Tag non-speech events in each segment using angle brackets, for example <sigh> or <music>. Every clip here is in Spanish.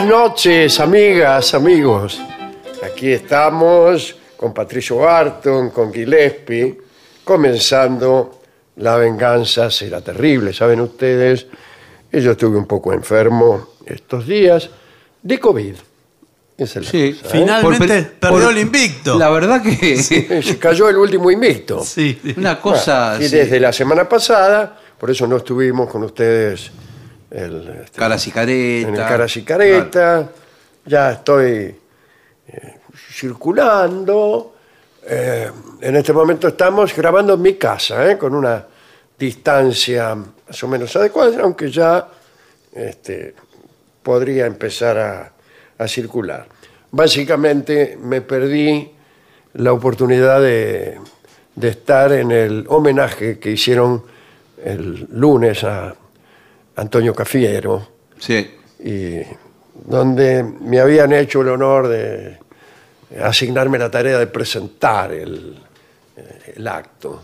Buenas noches, amigas, amigos. Aquí estamos con Patricio Barton, con Gillespie, comenzando La venganza será terrible. Saben ustedes, yo estuve un poco enfermo estos días de COVID. Esa es la Sí, cosa, ¿eh? Finalmente Por perdió por- el invicto. La verdad que <laughs> Se cayó el último invicto. Sí. una cosa Y sí, desde la semana pasada, por eso no estuvimos con ustedes el, este, caras y careta. en el Caras y Careta. Ya estoy eh, circulando. Eh, en este momento estamos grabando en mi casa, eh, con una distancia más o menos adecuada, aunque ya este, podría empezar a, a circular. Básicamente me perdí la oportunidad de, de estar en el homenaje que hicieron el lunes a Antonio Cafiero Sí. y donde me habían hecho el honor de asignarme la tarea de presentar el, eh, el acto.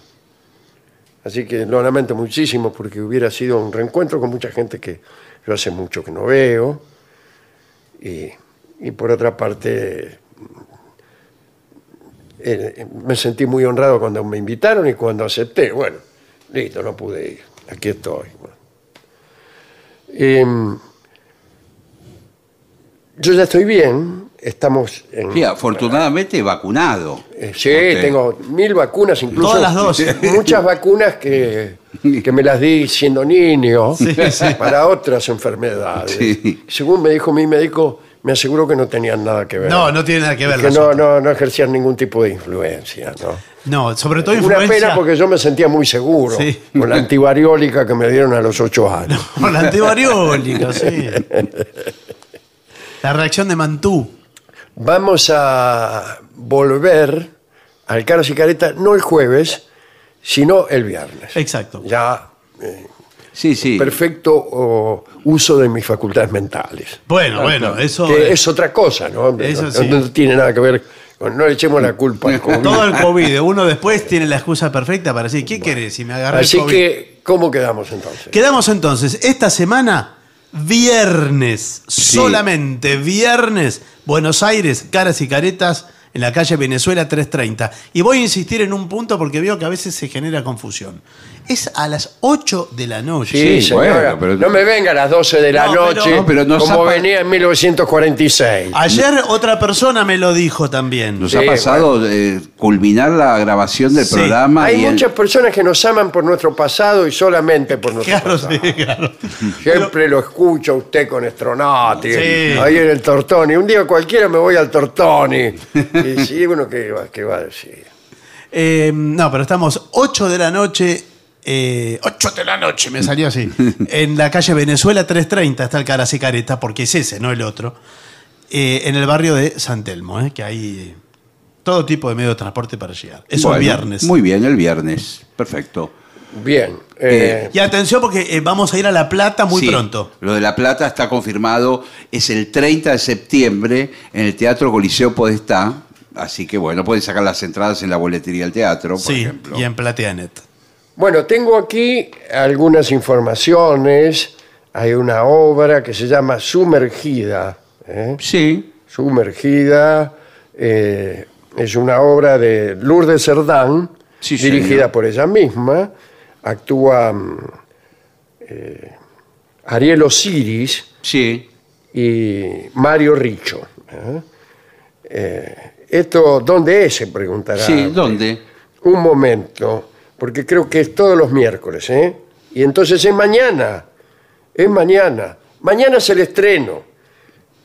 Así que lo lamento muchísimo porque hubiera sido un reencuentro con mucha gente que yo hace mucho que no veo. Y, y por otra parte, eh, me sentí muy honrado cuando me invitaron y cuando acepté. Bueno, listo, no pude ir. Aquí estoy. Em, yo ya estoy bien, estamos en... Sí, afortunadamente vacunado. Eh, sí, Usted. tengo mil vacunas, incluso Todas las dosis. <laughs> muchas vacunas que, que me las di siendo niño <laughs> para otras enfermedades. Sí. Según me dijo mi médico, me aseguró que no tenían nada que ver. No, no tiene nada que ver. que no, no, no ejercían ningún tipo de influencia. ¿no? No, sobre todo Una influencia pena porque yo me sentía muy seguro Sí. con la antivariólica que me dieron a los ocho años. por la antivariólica, sí. La reacción de Mantú. Vamos a volver al Caras y Careta no el jueves, sino el viernes. Exacto. Ya eh, Sí, sí. perfecto oh, uso de mis facultades mentales. Bueno, bueno, eso. Que es otra cosa, ¿no? Eso no, sí. no tiene nada que ver con... No le echemos la culpa al COVID. Todo el COVID. Uno después tiene la excusa perfecta para decir, ¿qué querés si me agarré Así el COVID? que, ¿cómo quedamos entonces? Quedamos entonces, esta semana, viernes, solamente viernes, Buenos Aires, caras y caretas en la calle Venezuela 330. Y voy a insistir en un punto porque veo que a veces se genera confusión. Es a las 8 de la noche. Sí, Sí, señora. bueno, pero- No me venga a las 12 de la No, pero- noche No, pero nos como ha pa- venía en 1946. Ayer otra persona me lo dijo también. Nos Sí, ha pasado eh, culminar la grabación del Sí. programa Hay y el- muchas personas que nos aman por nuestro pasado y solamente por nuestro Claro, pasado. sí, claro. Siempre lo escucho a usted con Estronati, Sí. ahí en el Tortoni. Un día cualquiera me voy al Tortoni. <laughs> Y sí, uno que va, qué va a decir. Eh, no, pero estamos 8 de la noche. Eh, 8 de la noche, me salió así. <laughs> en la calle Venezuela 330 está el Caras y Careta, porque es ese, no el otro. eh, en el barrio de San Telmo, eh, que hay eh, todo tipo de medio de transporte para llegar. Eso Bueno, el viernes. Muy bien, el viernes. Perfecto. Bien. eh, Y atención porque eh, vamos a ir a La Plata muy Sí, pronto. Lo de La Plata está confirmado. Es el 30 de septiembre en el Teatro Coliseo Podestá. Así que bueno, pueden sacar las entradas en la boletería del teatro, por Sí, ejemplo. y en Plateanet. Bueno, tengo aquí algunas informaciones. Hay una obra que se llama Sumergida. ¿eh? Sí, Sumergida eh, es una obra de Lourdes Cerdán, Sí, dirigida señor. por ella misma. Actúa mm, eh, Ariel Osiris sí. y Mario Richo. ¿Esto dónde es? Se preguntará. Sí, ¿dónde? Un momento, porque creo que es todos los miércoles, ¿eh? Y entonces es mañana, es mañana. Mañana es el estreno,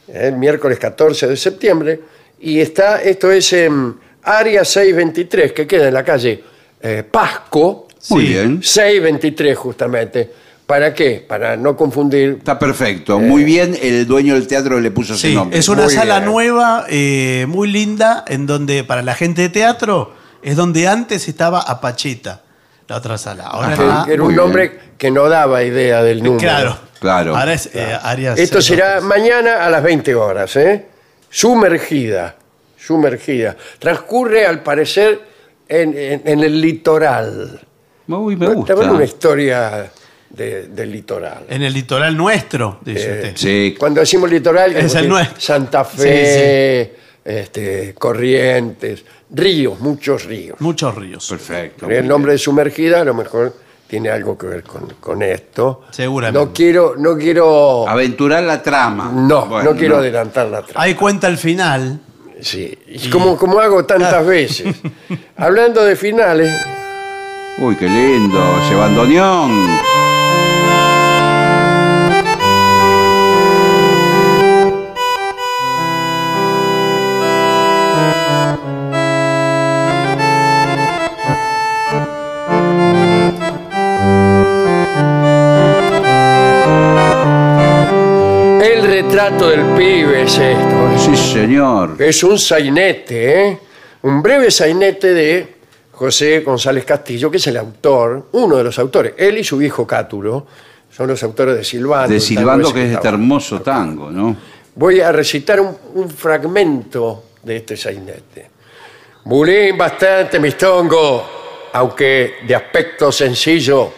¿eh? el miércoles 14 de septiembre, y está, esto es en Área 623, que queda en la calle eh, Pasco, Muy Sí. bien. 623 justamente. ¿Para qué? Para no confundir. Está perfecto. Muy bien, el dueño del teatro le puso ese Sí, nombre. es una Muy sala bien. nueva, eh, muy linda, en donde para la gente de teatro es donde antes estaba Apachita, la otra sala. Ahora que- está- que era un nombre que no daba idea del número. Claro. Claro. Ahora es eh, Arias Esto será López. mañana a las 20 horas, ¿eh? Sumergida, sumergida. Transcurre, al parecer, en, en- en el litoral. Uy, me También una gusta. historia de- del litoral. En el litoral nuestro, dice Eh, usted. Sí. Cuando decimos litoral, Es el nuestro. Santa Fe, Este, Corrientes, ríos, muchos ríos. Muchos ríos. Perfecto. El nombre de sumergida a lo mejor tiene algo que ver con, con esto. Seguramente. No quiero, no quiero, Aventurar la trama. no, Bueno, no quiero adelantar la trama. Ahí cuenta el final. Sí, y como, como hago tantas <laughs> veces. Hablando de finales, Uy, qué lindo. Ese bandoneón. El retrato del pibe es esto. Sí, señor. Es un sainete, ¿eh? un breve sainete de José González Castillo, que es el autor, uno de los autores. Él y su hijo Cátulo son los autores de Silvando. De Silvando, que es este hermoso tango, ¿no? Voy a recitar un, un fragmento de este sainete. Bulín bastante mistongo, aunque de aspecto sencillo,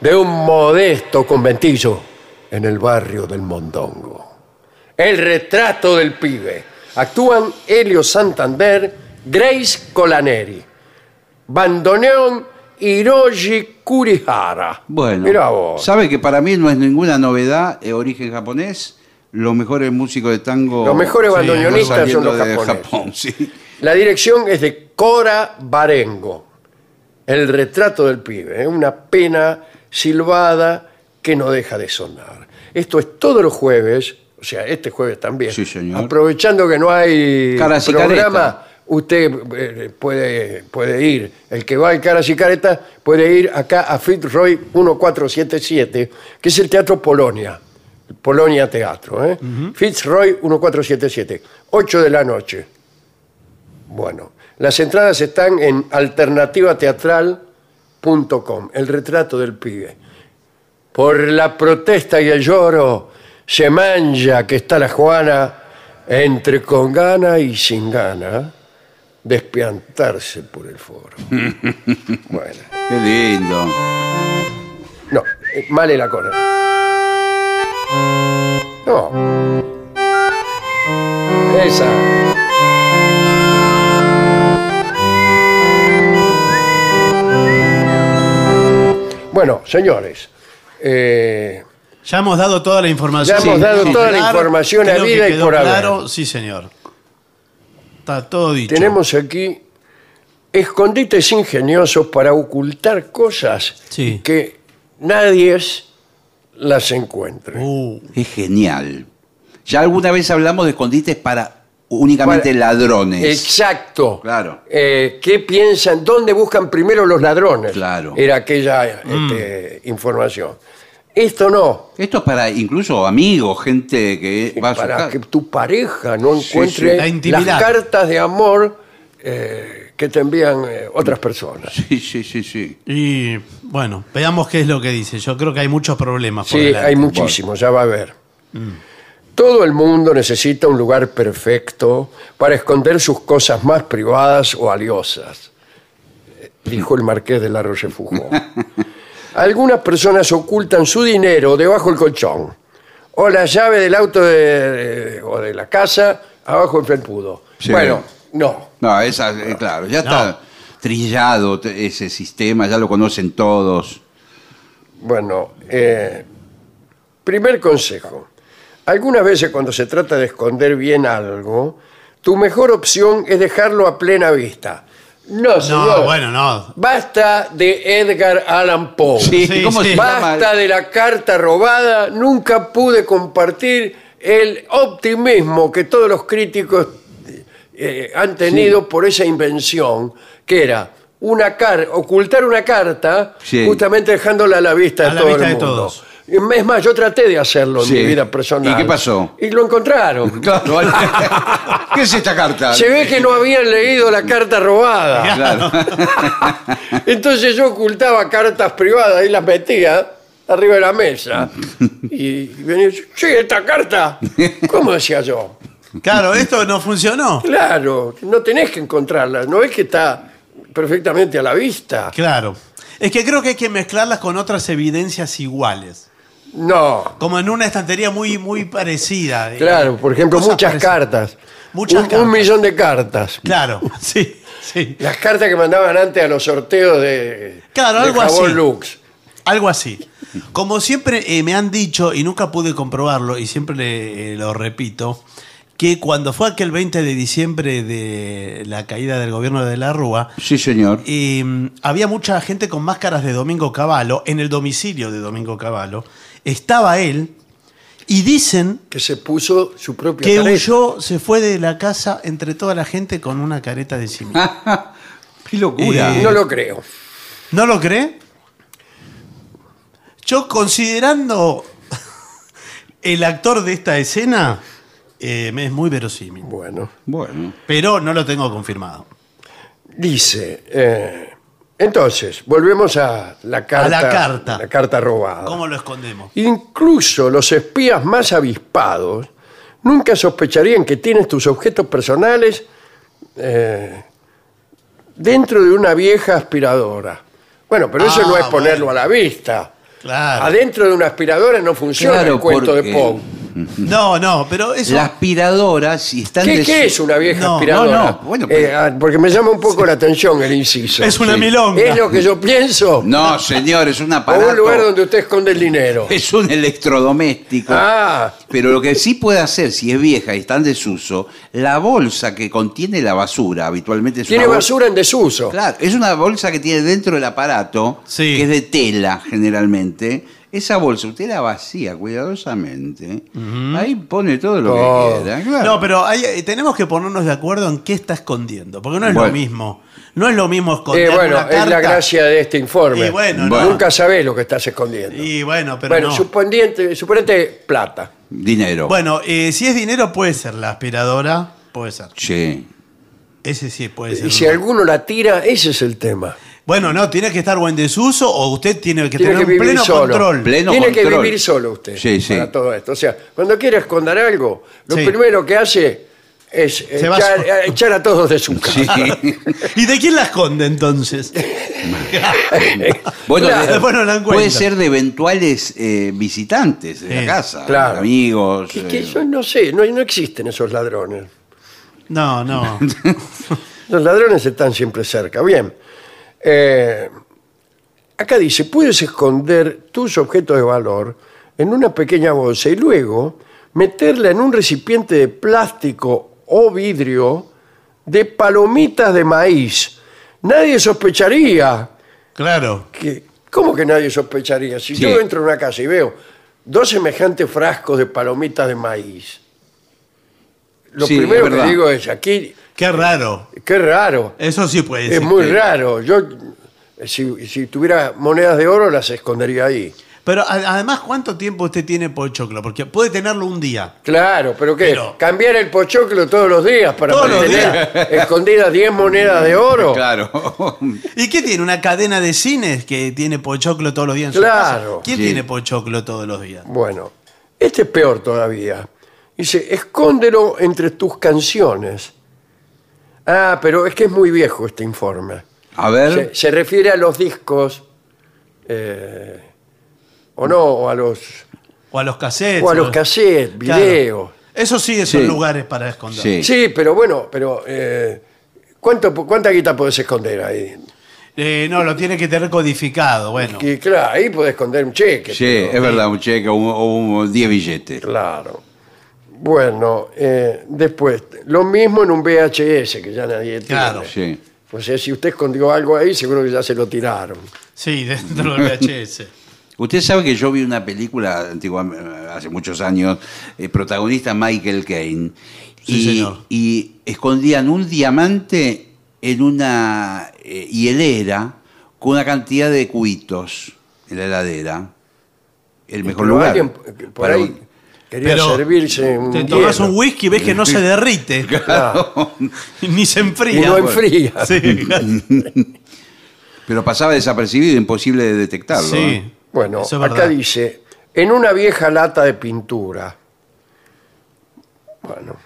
de un modesto conventillo en el barrio del Mondongo. El retrato del pibe. Actúan Helio Santander, Grace Colaneri, Bandoneón Hiroshi Kurihara. Bueno, Mira vos. sabe que para mí no es ninguna novedad el origen japonés. Los mejores músicos de tango. Los mejores Sí, bandoneonistas son los de japoneses. Japón, <laughs> sí. La dirección es de Cora Barengo. El retrato del pibe. ¿eh? Una pena silbada que no deja de sonar. Esto es todos los jueves, o sea, este jueves también. Sí, señor. Aprovechando que no hay Caras y programa, usted eh, puede, puede ir. El que va al Caras y Careta puede ir acá a Fitzroy 1477, que es el Teatro Polonia. Polonia Teatro. ¿eh? Fitzroy 1477, 8 de la noche. Bueno, las entradas están en alternativateatral.com, el retrato del pibe. Por la protesta y el lloro se manja que está la Juana entre con gana y sin gana ¿eh? de por el foro. <laughs> bueno. Qué lindo. No, eh, mal el acorde. No. Esa. Bueno, señores. Eh, ya hemos dado toda la información. Ya hemos dado toda la información creo habida que y por haber. claro, sí, señor. Está todo dicho. tenemos aquí escondites ingeniosos para ocultar cosas Sí. que nadie las encuentre. Uh, Es genial. Ya alguna vez hablamos de escondites para únicamente Para- ladrones. Exacto. Claro. Eh, ¿Qué piensan? ¿Dónde buscan primero los ladrones? Claro. Era aquella este, información. Esto no. Esto es para incluso amigos, gente que va a su para casa. que tu pareja no Sí, encuentre sí. La intimidad. las cartas de amor eh, que te envían eh, otras personas. Sí, sí, sí, sí. y bueno, veamos qué es lo que dice. Yo creo que hay muchos problemas. por Sí, delante. hay muchísimos, ya va a ver. Todo el mundo necesita un lugar perfecto para esconder sus cosas más privadas o valiosas, eh, dijo el marqués de la Rochefoucauld. <laughs> Algunas personas ocultan su dinero debajo del colchón o la llave del auto de- de- o de la casa abajo del felpudo. Sí. Bueno, no. No, esa, eh, claro, ya No. está trillado ese sistema, ya lo conocen todos. Bueno, eh, primer consejo. Algunas veces cuando se trata de esconder bien algo, tu mejor opción es dejarlo a plena vista. No, señor. No, bueno, no. Basta de Edgar Allan Poe. Sí, ¿cómo sí. se llama? Basta de la carta robada. Nunca pude compartir el optimismo que todos los críticos eh, han tenido por esa invención, que era una car ocultar una carta, Sí. justamente dejándola a la vista de A la todo vista el de mundo. todos. Es más, yo traté de hacerlo en Sí. mi vida personal. ¿Y qué pasó? Y lo encontraron. <laughs> Claro. ¿Qué es esta carta? Se ve que no habían leído la carta robada. Claro. <laughs> Entonces yo ocultaba cartas privadas y las metía arriba de la mesa. <laughs> Y venía, sí, esta carta. ¿Cómo decía yo? Claro, esto no funcionó. Claro, no tenés que encontrarla, no es que está perfectamente a la vista. Claro. Es que creo que hay que mezclarlas con otras evidencias iguales. No, Como en una estantería muy, muy parecida. claro, por ejemplo, cosas muchas parecidas. cartas. Muchas un, cartas. un millón de cartas. Claro, <laughs> sí, sí. Las cartas que mandaban antes a los sorteos de, Claro, de algo jabón así. Lux. Algo así. Como siempre eh, me han dicho, y nunca pude comprobarlo, y siempre le- eh, lo repito, que cuando fue aquel 20 de diciembre de la caída del gobierno de la Rúa, Sí, señor. eh, había mucha gente con máscaras de Domingo Cavallo en el domicilio de Domingo Cavallo. Estaba él, y dicen Que se puso su propia que careta. huyó, se fue de la casa entre toda la gente con una careta de simio. <laughs> Qué locura. Eh, No lo creo. ¿No lo cree? Yo considerando <laughs> el actor de esta escena, eh, me es muy verosímil. Bueno. Bueno. Pero no lo tengo confirmado. Dice, eh, entonces, volvemos a la carta. la carta. La carta robada. ¿Cómo lo escondemos? Incluso los espías más avispados nunca sospecharían que tienes tus objetos personales eh, dentro de una vieja aspiradora. Bueno, pero eso Ah, no es ponerlo bueno. a la vista. Claro. Adentro de una aspiradora no funciona Claro, el cuento de Poe. No, no, pero eso. La aspiradora, si están ¿Qué, de qué es una vieja No, aspiradora? no, no, bueno, pero- Eh, ah, porque me llama un poco la atención el inciso. Es una Sí. milonga. ¿Es lo que yo pienso? No, señor, es un o aparato. un lugar donde usted esconde el dinero. <laughs> Es un electrodoméstico. Ah, Pero lo que sí puede hacer, si es vieja y está en desuso, la bolsa que contiene la basura, habitualmente es tiene una bolsa. basura en desuso. Claro, es una bolsa que tiene dentro del aparato, Sí. que es de tela generalmente. Esa bolsa usted la vacía cuidadosamente. Ahí pone todo lo Todo. que quiera. claro. No, pero hay- eh, tenemos que ponernos de acuerdo en qué está escondiendo. Porque no es lo Bueno. mismo. No es lo mismo esconder Eh, bueno, una es la gracia de este informe. Y bueno, no. Nunca sabés lo que estás escondiendo. Y bueno, pero bueno, no. suponete plata. Dinero. Bueno, eh, si es dinero puede ser la aspiradora, puede ser. Sí. Ese sí puede ser. Y si uno. alguno la tira, ese es el tema. Bueno, no, tiene que estar o en desuso o usted tiene que Tiene tener que un vivir pleno solo. control. Pleno Tiene que control. vivir solo usted Sí, sí. para todo esto. O sea, cuando quiere esconder algo, lo Sí. primero que hace es Se va echar, solo. a- echar a todos de su casa. Sí. <laughs> ¿Y de quién la esconde entonces? <laughs> Bueno, Claro. de- Después no la puede ser de eventuales eh, visitantes de Sí, la casa, claro. amigos. Que- que eh, eso no sé, no, no existen esos ladrones. No, no. <laughs> Los ladrones están siempre cerca. Bien. Eh, acá dice, puedes esconder tus objetos de valor en una pequeña bolsa y luego meterla en un recipiente de plástico o vidrio de palomitas de maíz. Nadie sospecharía Claro. que... ¿Cómo que nadie sospecharía? Si Sí. yo entro en una casa y veo dos semejantes frascos de palomitas de maíz, lo Sí, primero que digo es, aquí, Qué raro. qué raro. Eso sí puede ser. Es muy raro. Yo, eh, si, si tuviera monedas de oro, las escondería ahí. Pero a- además, ¿cuánto tiempo usted tiene pochoclo? Porque puede tenerlo un día. Claro, pero ¿qué? Pero- ¿Cambiar el pochoclo todos los días para Todos los mantener <laughs> escondidas 10 monedas de oro? Claro. <laughs> ¿Y qué tiene? ¿Una cadena de cines que tiene pochoclo todos los días en su Claro. casa? ¿Quién Sí. tiene pochoclo todos los días? Bueno, este es peor todavía. Dice, escóndelo entre tus canciones. Ah, pero es que es muy viejo este informe. A ver. Se, se refiere a los discos, eh, o no, o a los, O a los cassettes. o a los cassettes, Claro. videos. Eso sí, esos Sí. lugares para esconder. Sí. Sí, pero bueno, pero eh, ¿cuánto, ¿cuánta guita puedes esconder ahí? Eh, no, lo tiene que tener codificado. Bueno. Que, claro, ahí puedes esconder un cheque. Sí, pero- es verdad, un cheque o un- o un 10 billetes. Claro. Bueno, eh, después, lo mismo en un VHS, que ya nadie tiene. Claro. Sí. O sea, si usted escondió algo ahí, seguro que ya se lo tiraron. Sí, <laughs> dentro del VHS. Usted sabe que yo vi una película antigua, hace muchos años, eh, protagonista Michael Caine, Sí, y, señor. y escondían un diamante en una eh, hielera con una cantidad de cubitos en la heladera. El mejor lugar. alguien por para ahí un- quería Pero servirse un te tomas hielo. un whisky y ves que no se derrite. <laughs> Claro. <laughs> Ni se enfría. Y no enfría. Sí, Pero pasaba desapercibido, imposible de detectarlo. sí. ¿eh? Bueno, es acá dice, en una vieja lata de pintura. Bueno,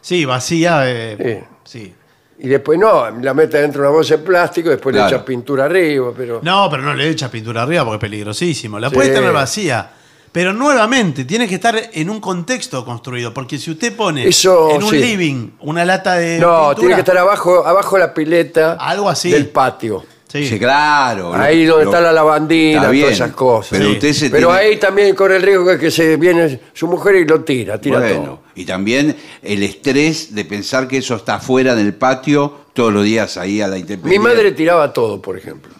Sí, vacía. eh, sí. y después no, la mete dentro de una bolsa de plástico, después Claro. le echa pintura arriba, pero... No, pero no le echa pintura arriba porque es peligrosísimo. La Sí. puede tener vacía. Pero nuevamente, tiene que estar en un contexto construido. Porque si usted pone Eso, en un sí. living una lata de. No, pintura, tiene que estar abajo, abajo de la pileta Algo así. del patio. Sí. Sí, claro. Ahí Lo- donde lo- está la lavandina, Está bien, todas esas cosas. Pero Sí. usted se Pero tiene- ahí también corre el riesgo de que se viene su mujer y lo tira, tira Bueno, todo. y también el estrés de pensar que eso está fuera del patio todos los días ahí a la Mi intemperie. madre tiraba todo, por ejemplo.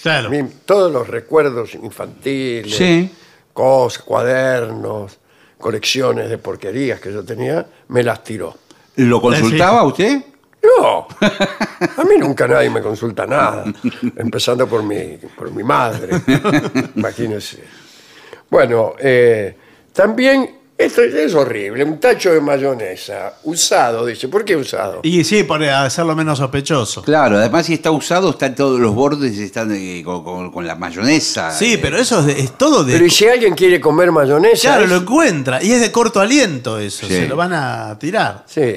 Claro. Mi- todos los recuerdos infantiles, Sí. Cosas, cuadernos, colecciones de porquerías que yo tenía, me las tiró. ¿Lo consultaba usted? No, a mí nunca nadie me consulta nada, empezando por mi, por mi madre, <laughs> imagínense. Bueno, eh, también, esto es horrible, un tacho de mayonesa, usado, dice, ¿por qué usado? Y sí, para hacerlo menos sospechoso. Claro, además si está usado, están todos los bordes están eh, con, con- con la mayonesa. Sí, eh. pero eso es, es todo de. Pero ¿y si alguien quiere comer mayonesa? Claro, Es- lo encuentra. Y es de corto aliento eso. Sí. Se lo van a tirar. Sí.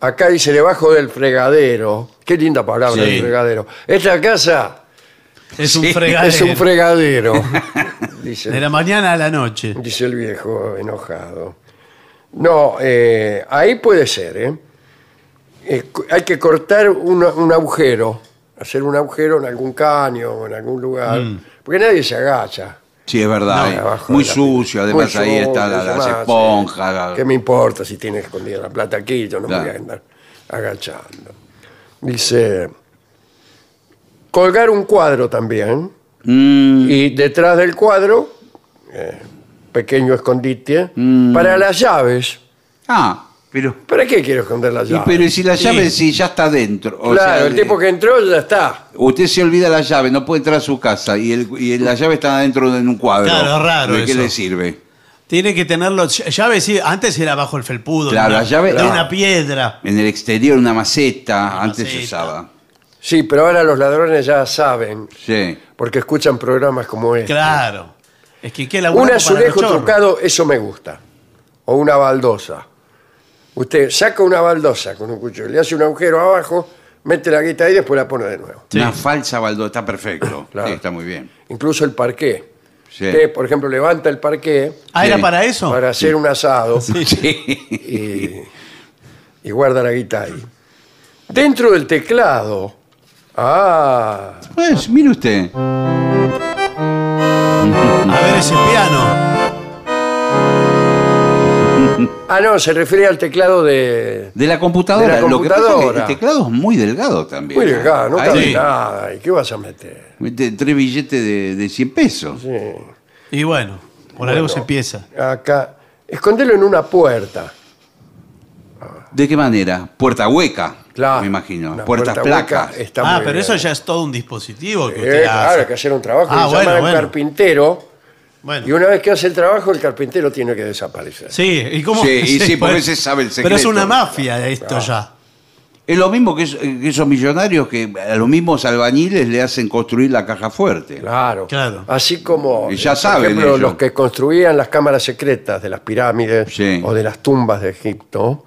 Acá dice debajo del fregadero. Qué linda palabra, Sí. el fregadero. Esta casa Es un Sí, fregadero. es un fregadero. <laughs> dice, De la mañana a la noche. dice el viejo enojado. No, eh, ahí puede ser, ¿eh? Eh, hay que cortar una- un agujero, hacer un agujero en algún caño o en algún lugar, Mm. porque nadie se agacha. Sí, es verdad. Eh. abajo Muy de la- sucio, además Muy ahí sucio, están la- las esponjas. la- ¿Qué me importa si tiene escondida la plata aquí? Yo no me Claro. voy a andar agachando. Dice, colgar un cuadro también Mm, y detrás del cuadro, eh, pequeño escondite, Mm. para las llaves. Ah, pero... ¿Para qué quiero esconder las Y, llaves? pero ¿y si la Sí. llave si ya está dentro? O claro, sea, el tipo que entró ya está. Usted se olvida la llave, no puede entrar a su casa y, el, y la llave está adentro de un cuadro. Claro, raro ¿De qué eso. le sirve? Tiene que tenerlo. Llave, sí. Antes era bajo el felpudo. Claro, una, la llave- de una piedra. En el exterior una maceta, antes se usaba. Sí, pero ahora los ladrones ya saben, Sí. porque escuchan programas como este. Claro. Es que qué Un los azulejo chorros. trucado, eso me gusta. O una baldosa. Usted saca una baldosa con un cuchillo, le hace un agujero abajo, mete la guita ahí y después la pone de nuevo. Sí. Una falsa baldosa, está perfecto. <coughs> Claro. Sí, está muy bien. Incluso el parqué. Sí. Usted, por ejemplo, levanta el parqué Ah, Sí. ¿era para eso? para hacer un asado <laughs> Sí. y, y guarda la guita ahí. Dentro del teclado Ah, Pues, mire usted. A ver ese piano. ah, no, se refiere al teclado de... De la computadora. De la Lo que pasa es que computadora. el teclado es muy delgado también. Muy delgado, no cabe Sí. nada. ¿Y qué vas a meter? mete tres billetes de, de 100 pesos. Sí. Y bueno, por algo se empieza. Acá, escondelo en una puerta. ¿De qué manera? Puerta hueca, Claro. me imagino. Una Puertas puerta placas. está Ah, muy pero bien. eso ya es todo un dispositivo que Eh, usted claro, hace. hay que hacer un trabajo. Ah, bueno, llaman al bueno. carpintero. Bueno. Y una vez que hace el trabajo, el carpintero tiene que desaparecer. Sí, ¿y cómo? Sí, y <laughs> sí, porque pues- se sabe el Pero es secreto. una mafia esto ya. Es lo mismo que, es- que esos millonarios que a los mismos albañiles le hacen construir la caja fuerte. Claro. Claro. Así como, Y ya por saben ejemplo, ellos. los que construían las cámaras secretas de las pirámides Sí. o de las tumbas de Egipto,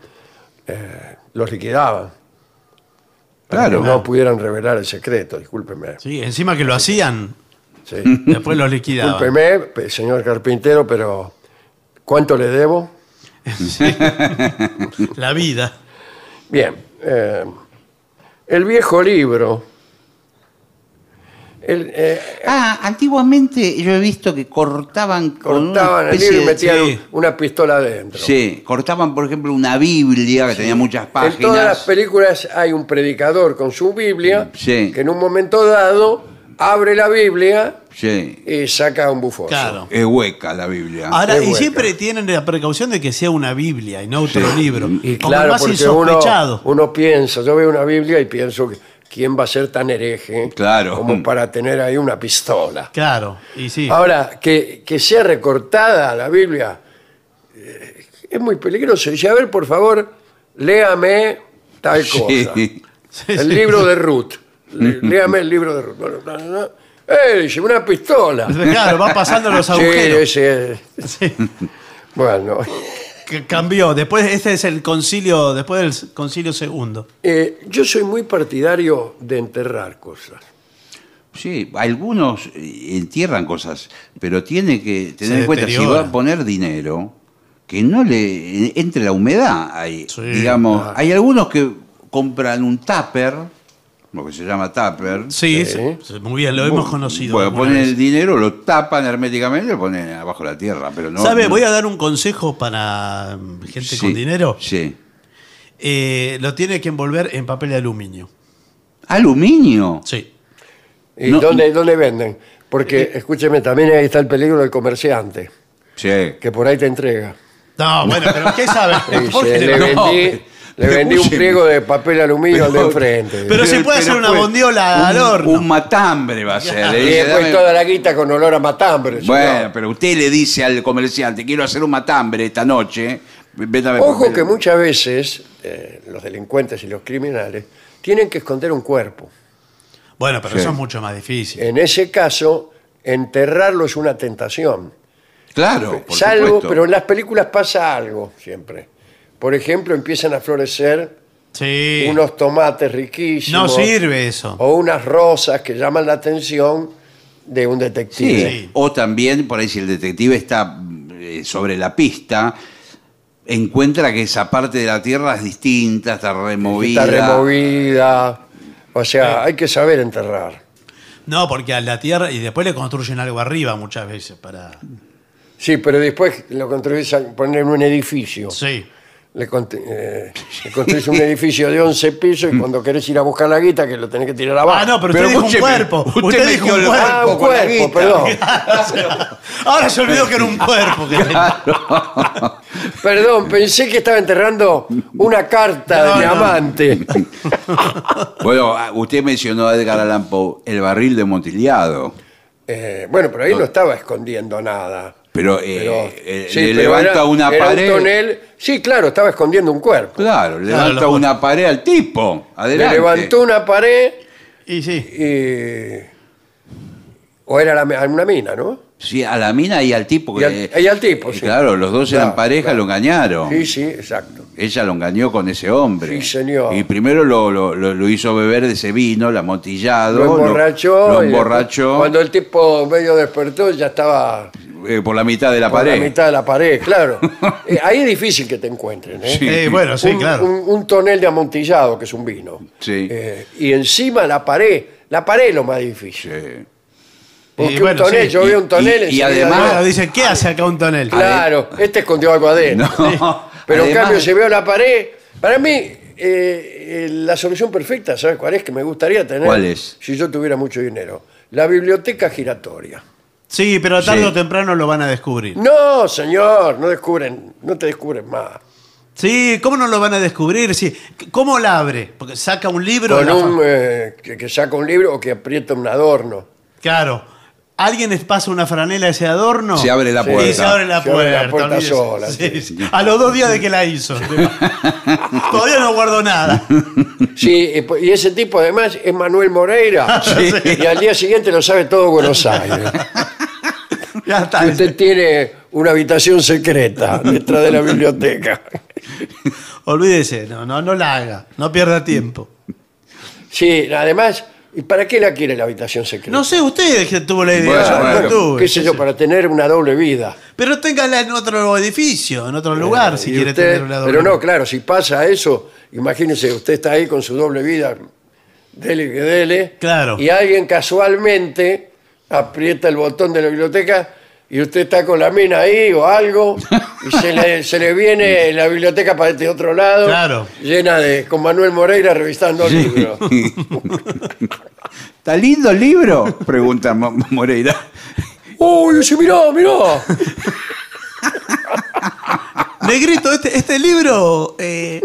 eh, los liquidaban. Para Claro. que no pudieran revelar el secreto, discúlpeme. Sí, encima que lo hacían, Sí. después lo liquidaban. Discúlpeme, pe- señor carpintero, pero ¿cuánto le debo? <laughs> La vida. Bien. eh, el viejo libro. El, eh, Ah, antiguamente yo he visto que cortaban con cortaban una el libro y metían sí. una pistola adentro. Sí, cortaban, por ejemplo, una Biblia que tenía muchas En todas las páginas. películas hay un predicador con su Biblia Sí. que en un momento dado abre la Biblia Sí, y saca un bufón. Claro. es hueca la Biblia. Ahora, Es y hueca. siempre tienen la precaución de que sea una Biblia y no otro Sí. libro. Y claro, porque uno piensa, yo veo una Biblia y pienso, que ¿quién va a ser tan hereje Claro. como para tener ahí una pistola? Claro, y sí. Ahora, que, que sea recortada la Biblia eh, es muy peligroso. Dice, a ver, por favor, léame tal cosa. Sí. Sí, El sí. libro de Ruth. <laughs> Léame el libro de Ruth. Bueno, no, no, no. ¡Eh! Dice, una pistola. Claro, va pasando los Sí, agujeros. ese- Sí. Bueno, Que cambió. Después, este es el concilio, después del concilio segundo. eh, yo soy muy partidario de enterrar cosas. Sí, algunos entierran cosas, pero tiene que tener en cuenta si va a poner dinero, que no le entre la humedad ahí. Sí, Digamos, claro. hay algunos que compran un tupper, lo que se llama tupper. Sí, Sí. muy bien, lo hemos conocido. Bueno, ponen vez. el dinero, lo tapan herméticamente y lo ponen abajo de la tierra, pero no. ¿Sabe? no- Voy a dar un consejo para mm, gente Sí, con dinero. Sí. Eh, lo tiene que envolver en papel de aluminio. Aluminio. Sí. ¿Y No. dónde, dónde venden? Porque, escúcheme, también ahí está el peligro del comerciante, Sí. que por ahí te entrega. No, bueno, pero ¿qué sabe? <laughs> Dice, ¿Por qué le vendí, le vendí un pliego de papel aluminio al de enfrente. Pero se puede hacer una pues, bondiola al horno. Un matambre va a ser. Le y dice, después "Dame- toda la guita con olor a matambre. Bueno, señor. pero usted le dice al comerciante, quiero hacer un matambre esta noche. vete a ver Ojo papel". que muchas veces eh, los delincuentes y los criminales tienen que esconder un cuerpo. Bueno, pero Sí. eso es mucho más difícil. En ese caso, enterrarlo es una tentación. Claro, por Salvo, supuesto. pero en las películas pasa algo siempre. Por ejemplo, empiezan a florecer Sí. unos tomates riquísimos. No sirve eso. O unas rosas que llaman la atención de un detective. Sí. O también, por ahí, si el detective está eh, sobre la pista, encuentra que esa parte de la tierra es distinta, está removida. Está removida. O sea, hay que saber enterrar. No, porque a la tierra y después le construyen algo arriba muchas veces para. Sí, pero después lo construís a poner en un edificio. Sí. Le, eh, le construís un edificio de 11 pisos y cuando querés ir a buscar la guita que lo tenés que tirar abajo. Ah, no, pero, Pero usted dijo un cuerpo. usted Usted, dijo un el- cuerpo. Ah, un con la cuerpo, perdón. <laughs> Ahora se olvidó que era un cuerpo. que. <laughs> Perdón, pensé que estaba enterrando una carta No, de mi no. amante. <laughs> Bueno, ah, usted mencionó a Edgar Allan Poe, el barril de Montiliado. Eh, bueno, pero ahí no estaba escondiendo nada. Pero, eh, Pero- eh, sí, le pero levanta era- una era un pared. tonel. Sí, claro, estaba escondiendo un cuerpo. Claro, le levanta lo- una pared al tipo. Le Adelante. levantó una pared Y sí. y... O era la- una mina, ¿no? Sí, a la mina y al tipo. Y al- que- y al tipo, sí. Claro, los dos eran Claro, pareja, claro. lo engañaron. Sí, sí, exacto. Ella lo engañó con ese hombre. Sí, señor. Y primero lo, lo- lo- lo hizo beber de ese vino, el amontillado. Lo emborrachó. Lo, emborrachó. después, Cuando el tipo medio despertó, ya estaba eh, por la mitad de la por pared. la mitad de la pared, claro. <laughs> Eh, ahí es difícil que te encuentren. ¿eh? Eh, bueno, sí, un, claro. un- un tonel de amontillado, que es un vino. Sí. Eh, y encima la pared. La pared es lo más difícil. Sí. Porque Y bueno, un tonel, sí. yo Y- veo un tonel y- además- dicen, ¿qué hace acá un tonel? Claro, este escondió algo adentro. <laughs> No, <laughs> Pero en cambio, si veo la pared, para mí, eh, eh, la solución perfecta, ¿sabes cuál es? Que me gustaría tener. ¿Cuál es? Si yo tuviera mucho dinero. La biblioteca giratoria. Sí, pero tarde Sí. o temprano lo van a descubrir. No, señor, no descubren, no te descubren más. Sí, ¿cómo no lo van a descubrir? Sí. ¿Cómo la abre? Porque saca un libro. Con un eh, que, que saca un libro o que aprieta un adorno. Claro. ¿Alguien les pasa una franela a ese adorno? Se abre la Sí, puerta. Y se abre la Se abre puerta. la puerta sola, Sí, sí. sí. A los dos días de que la hizo. <laughs> Todavía no guardo nada. Sí, y, y ese tipo además es Manuel Moreira. <laughs> Y al día siguiente lo sabe todo Buenos Aires. Ya está. Y usted tiene una habitación secreta detrás de la biblioteca. Olvídese, no, no, no la haga. No pierda tiempo. Sí, además, ¿y para qué la quiere la habitación secreta? No sé, usted que tuvo la idea. Bueno, yo no bueno. tuve, qué sé yo, para tener una doble vida. Pero téngala en otro edificio, en otro lugar, si quiere usted- tener una doble Pero no, vida. claro, si pasa eso, imagínese, usted está ahí con su doble vida, dele que dele, Claro. y alguien casualmente aprieta el botón de la biblioteca y usted está con la mina ahí o algo, y se le, <laughs> se le viene la biblioteca para este otro lado, Claro. llena de, con Manuel Moreira revisando libros. ¿Está lindo el libro? Pregunta Mo- Moreira. ¡Uy, dice, mirá, mirá! Negrito, este, este libro, eh,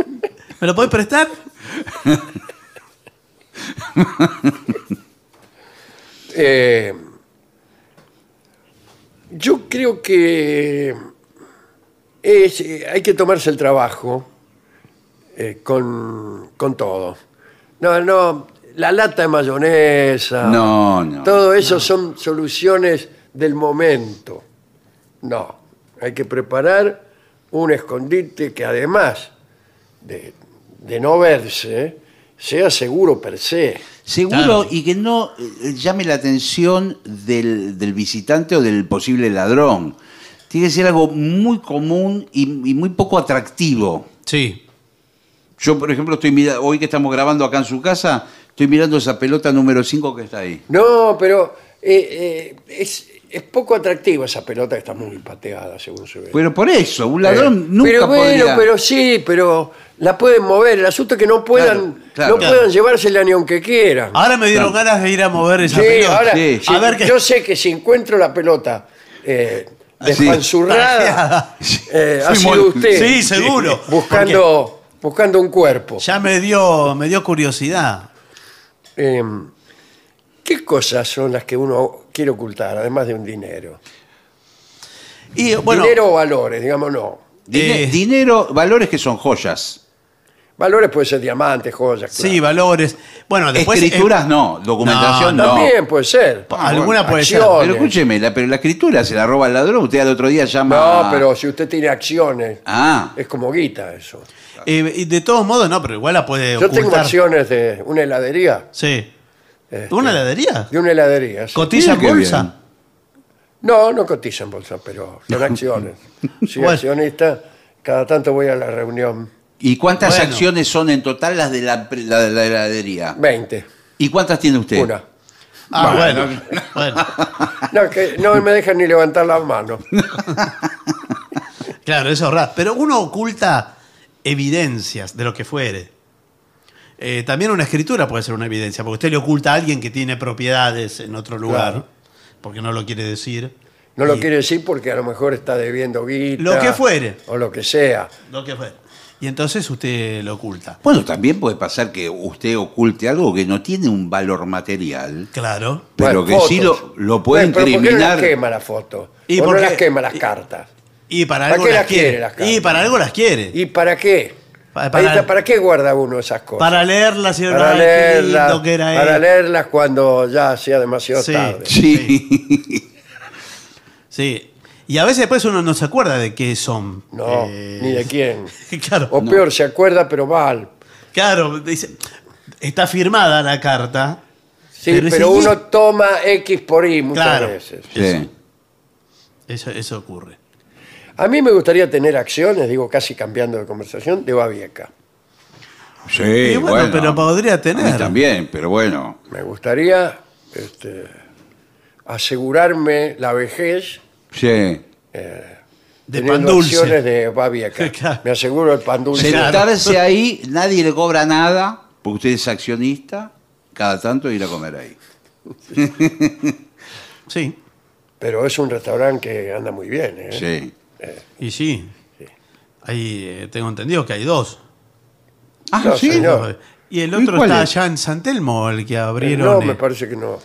¿me lo podés prestar? Eh, yo creo que es, eh, hay que tomarse el trabajo eh, con, con todo. No, no, la lata de mayonesa. No, no. Todo eso son soluciones del momento. No, hay que preparar un escondite que además de, de no verse, sea seguro per se. Seguro Claro. y que no eh, llame la atención del, del visitante o del posible ladrón. Tiene que ser algo muy común y, y muy poco atractivo. Sí. Yo, por ejemplo, estoy mira- hoy que estamos grabando acá en su casa, estoy mirando esa pelota número 5 que está ahí. No, pero eh, eh, es, es poco atractiva esa pelota que está muy pateada, según se ve. Pero por eso, un ladrón Eh, nunca pero bueno, podría... pero sí, pero la pueden mover. El asunto es que no puedan, Claro, claro. no Claro. puedan llevársela ni aunque quieran. Ahora me dieron Claro. ganas de ir a mover esa Sí, pelota. ahora, Sí. A ver qué- yo sé que si encuentro la pelota eh, despanzurrada, eh, ha Sí, sido muy- usted Sí, seguro. buscando, buscando un cuerpo. Ya me dio, me dio curiosidad. Eh, ¿Qué cosas son las que uno quiere ocultar, además de un dinero? Y bueno, dinero o valores, digamos no. Dine- Eh. Dinero, valores que son joyas. Valores puede ser diamantes, joyas. sí, claro. valores. Bueno, después. Escrituras eh, no, documentación No, no. También puede ser. Alguna puede ser. Pero escúcheme, la, pero la escritura se la roba el ladrón. Usted al otro día llama. No, pero si usted tiene acciones, Ah, es como guita eso. eh, y de todos modos, no, pero igual la puede Yo tengo acciones de una heladería. Sí. este, ¿Una heladería? De una heladería. sí. ¿Cotiza en bolsa? bien. No, no cotiza en bolsa, pero son <laughs> acciones. <laughs> Soy Bueno. accionista, cada tanto voy a la reunión. ¿Y cuántas Bueno. acciones son en total las de la, la- de la heladería? 20. ¿Y cuántas tiene usted? Una. Ah, bueno. <laughs> bueno. No, que no me dejan ni levantar las manos. <laughs> Claro, eso es raro. Pero uno oculta evidencias de lo que fuere. Eh, también una escritura puede ser una evidencia, porque usted le oculta a alguien que tiene propiedades en otro lugar, Claro. porque no lo quiere decir. No lo Y- quiere decir porque a lo mejor está debiendo guita. Lo que fuere. O lo que sea. Lo que fuere. Y entonces usted lo oculta. Bueno, también puede pasar que usted oculte algo que no tiene un valor material, Claro. pero Bueno, que sí fotos. lo, lo puede Bueno, pero ¿por qué no las quema la foto? Y ¿O no porque- las quema las y- cartas? Y para ¿Para algo qué las las quiere, quiere. las cartas? y para algo las quiere. ¿Y para qué? Para- está, ¿Para qué guarda uno esas cosas? Para leerlas y para "Ay, qué leerlas, que era para él". leerlas cuando ya sea demasiado Sí. tarde. Sí. Sí. <laughs> Y a veces después uno no se acuerda de qué son. No, Eh, ni de quién. <laughs> Claro. O peor, se acuerda pero mal. Claro, dice, está firmada la carta. Sí, pero, uno "Y-". toma X por Y muchas Claro. veces. Sí. Eso, eso ocurre. A mí me gustaría tener acciones, digo casi cambiando de conversación, de Babieca. Sí, Y bueno, pero podría A mí tener. también, pero bueno. Me gustaría este, asegurarme la vejez Sí. De teniendo pan dulce. acciones de Babieca. <laughs> Claro. Me aseguro el pan dulce. Sentarse <laughs> ahí, nadie le cobra nada, porque usted es accionista, cada tanto ir a comer ahí. <laughs> Sí, Pero es un restaurante que anda muy bien. ¿eh? Sí. y sí. Ahí eh, tengo entendido que hay dos. Ah, No, sí. señor. Y el ¿Y otro cuál está es? allá en San Telmo, el que Eh, abrieron. No, eh, me parece que no.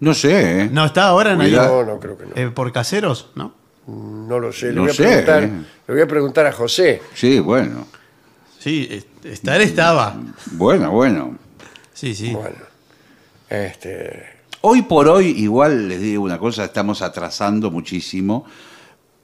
No sé, ¿eh? ¿No está ahora en ahí? No, no creo que no. Eh, ¿Por caseros? ¿No? No lo sé. Le, No voy, a sé, preguntar, eh. le voy a preguntar a José. Sí, bueno. Sí, est- estar estaba. Bueno, bueno. Sí, sí. Bueno, este, Hoy por hoy, igual les digo una cosa, estamos atrasando muchísimo,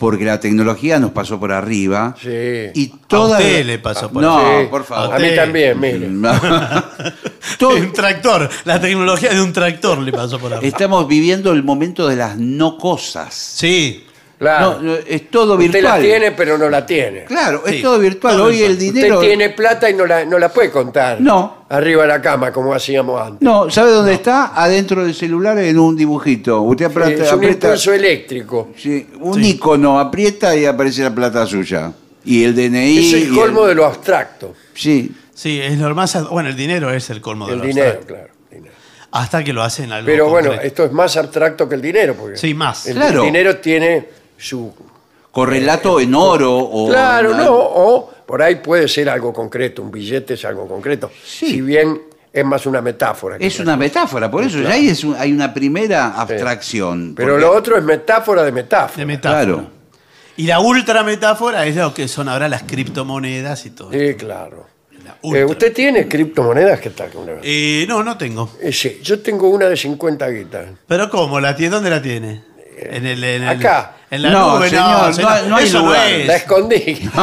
porque la tecnología nos pasó por arriba. sí. Y toda A usted le pasó por No, Sí. por favor. A mí también, mire. <laughs> Todo- <laughs> Un tractor. La tecnología de un tractor le pasó por arriba. estamos viviendo el momento de las no cosas. Sí. Claro. No, no, es todo Usted la virtual. tiene, pero no la tiene. Claro, Sí. es todo virtual. Todo Hoy el virtual. dinero. Usted tiene plata y no la, no la puede contar. No. Arriba de la cama, como hacíamos antes. No, ¿sabe dónde está? Adentro del celular en un dibujito. Usted Sí, aprieta, es un aprieta- impulso eléctrico. sí, un Sí. icono, aprieta y aparece la plata suya. Y el DNI. Es y el colmo el- de lo abstracto. Sí. Sí, es lo más. ad- Bueno, el dinero es el colmo de El lo dinero, abstracto. claro. dinero. Hasta que lo hacen algo. Pero bueno, concreto. esto es más abstracto que el dinero. Porque Sí, más. El, Claro. dinero tiene su... Correlato en oro o. Claro, no. O por ahí puede ser algo concreto. Un billete es algo concreto. Sí. Si bien es más una metáfora. que Es una cosa. metáfora, por eso ya ahí es un- hay una primera abstracción. Pero porque- lo otro es metáfora de metáfora. De metáfora. Claro. Y la ultra metáfora es lo que son ahora las criptomonedas y todo. Sí, claro. La Eh. ¿Usted tiene criptomonedas? ¿Qué tal? Una vez? Eh, no, no tengo. Eh, sí, yo tengo una de 50 guitas. ¿Pero cómo? ¿La tiene? ¿Dónde la tiene? En el, en el- Acá. En la No, nube, señor, no, no señor, hay- no hay eso lugar. es. La escondí. <laughs>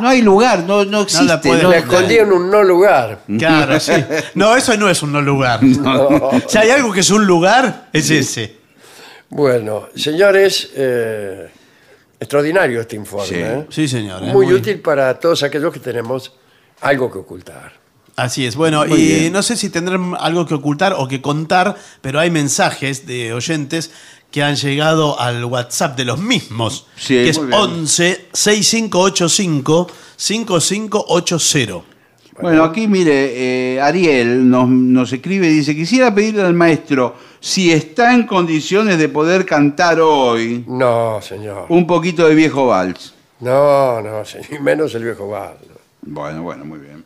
No hay lugar, no, no existe. la puede- no- La escondí en un no lugar. Claro, <laughs> sí. No, eso no es un no lugar. Si hay algo que es un lugar, es ese. Bueno, señores, eh, extraordinario este informe. Sí. ¿eh? Sí, señor. ¿eh? Muy, útil para todos aquellos que tenemos algo que ocultar. Así es. Bueno, Muy y bien. no sé si tendrán algo que ocultar o que contar, pero hay mensajes de oyentes que han llegado al WhatsApp de los mismos, Sí, que es muy bien. 11 6585 5580. Bueno, aquí mire, eh, Ariel nos, nos escribe y dice, quisiera pedirle al maestro si está en condiciones de poder cantar hoy No, señor. un poquito de viejo vals. No, no, señor. Y menos el viejo bar. Bueno, bueno, muy bien.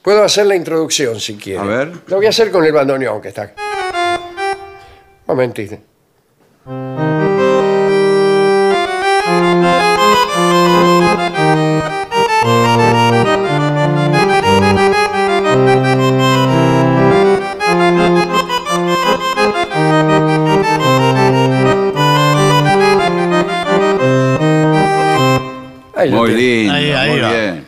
Puedo hacer la introducción si quiere. A ver. Lo voy a hacer con el bandoneón que está. Momentito. Muy tiene. lindo, Ahí, ahí muy va. bien.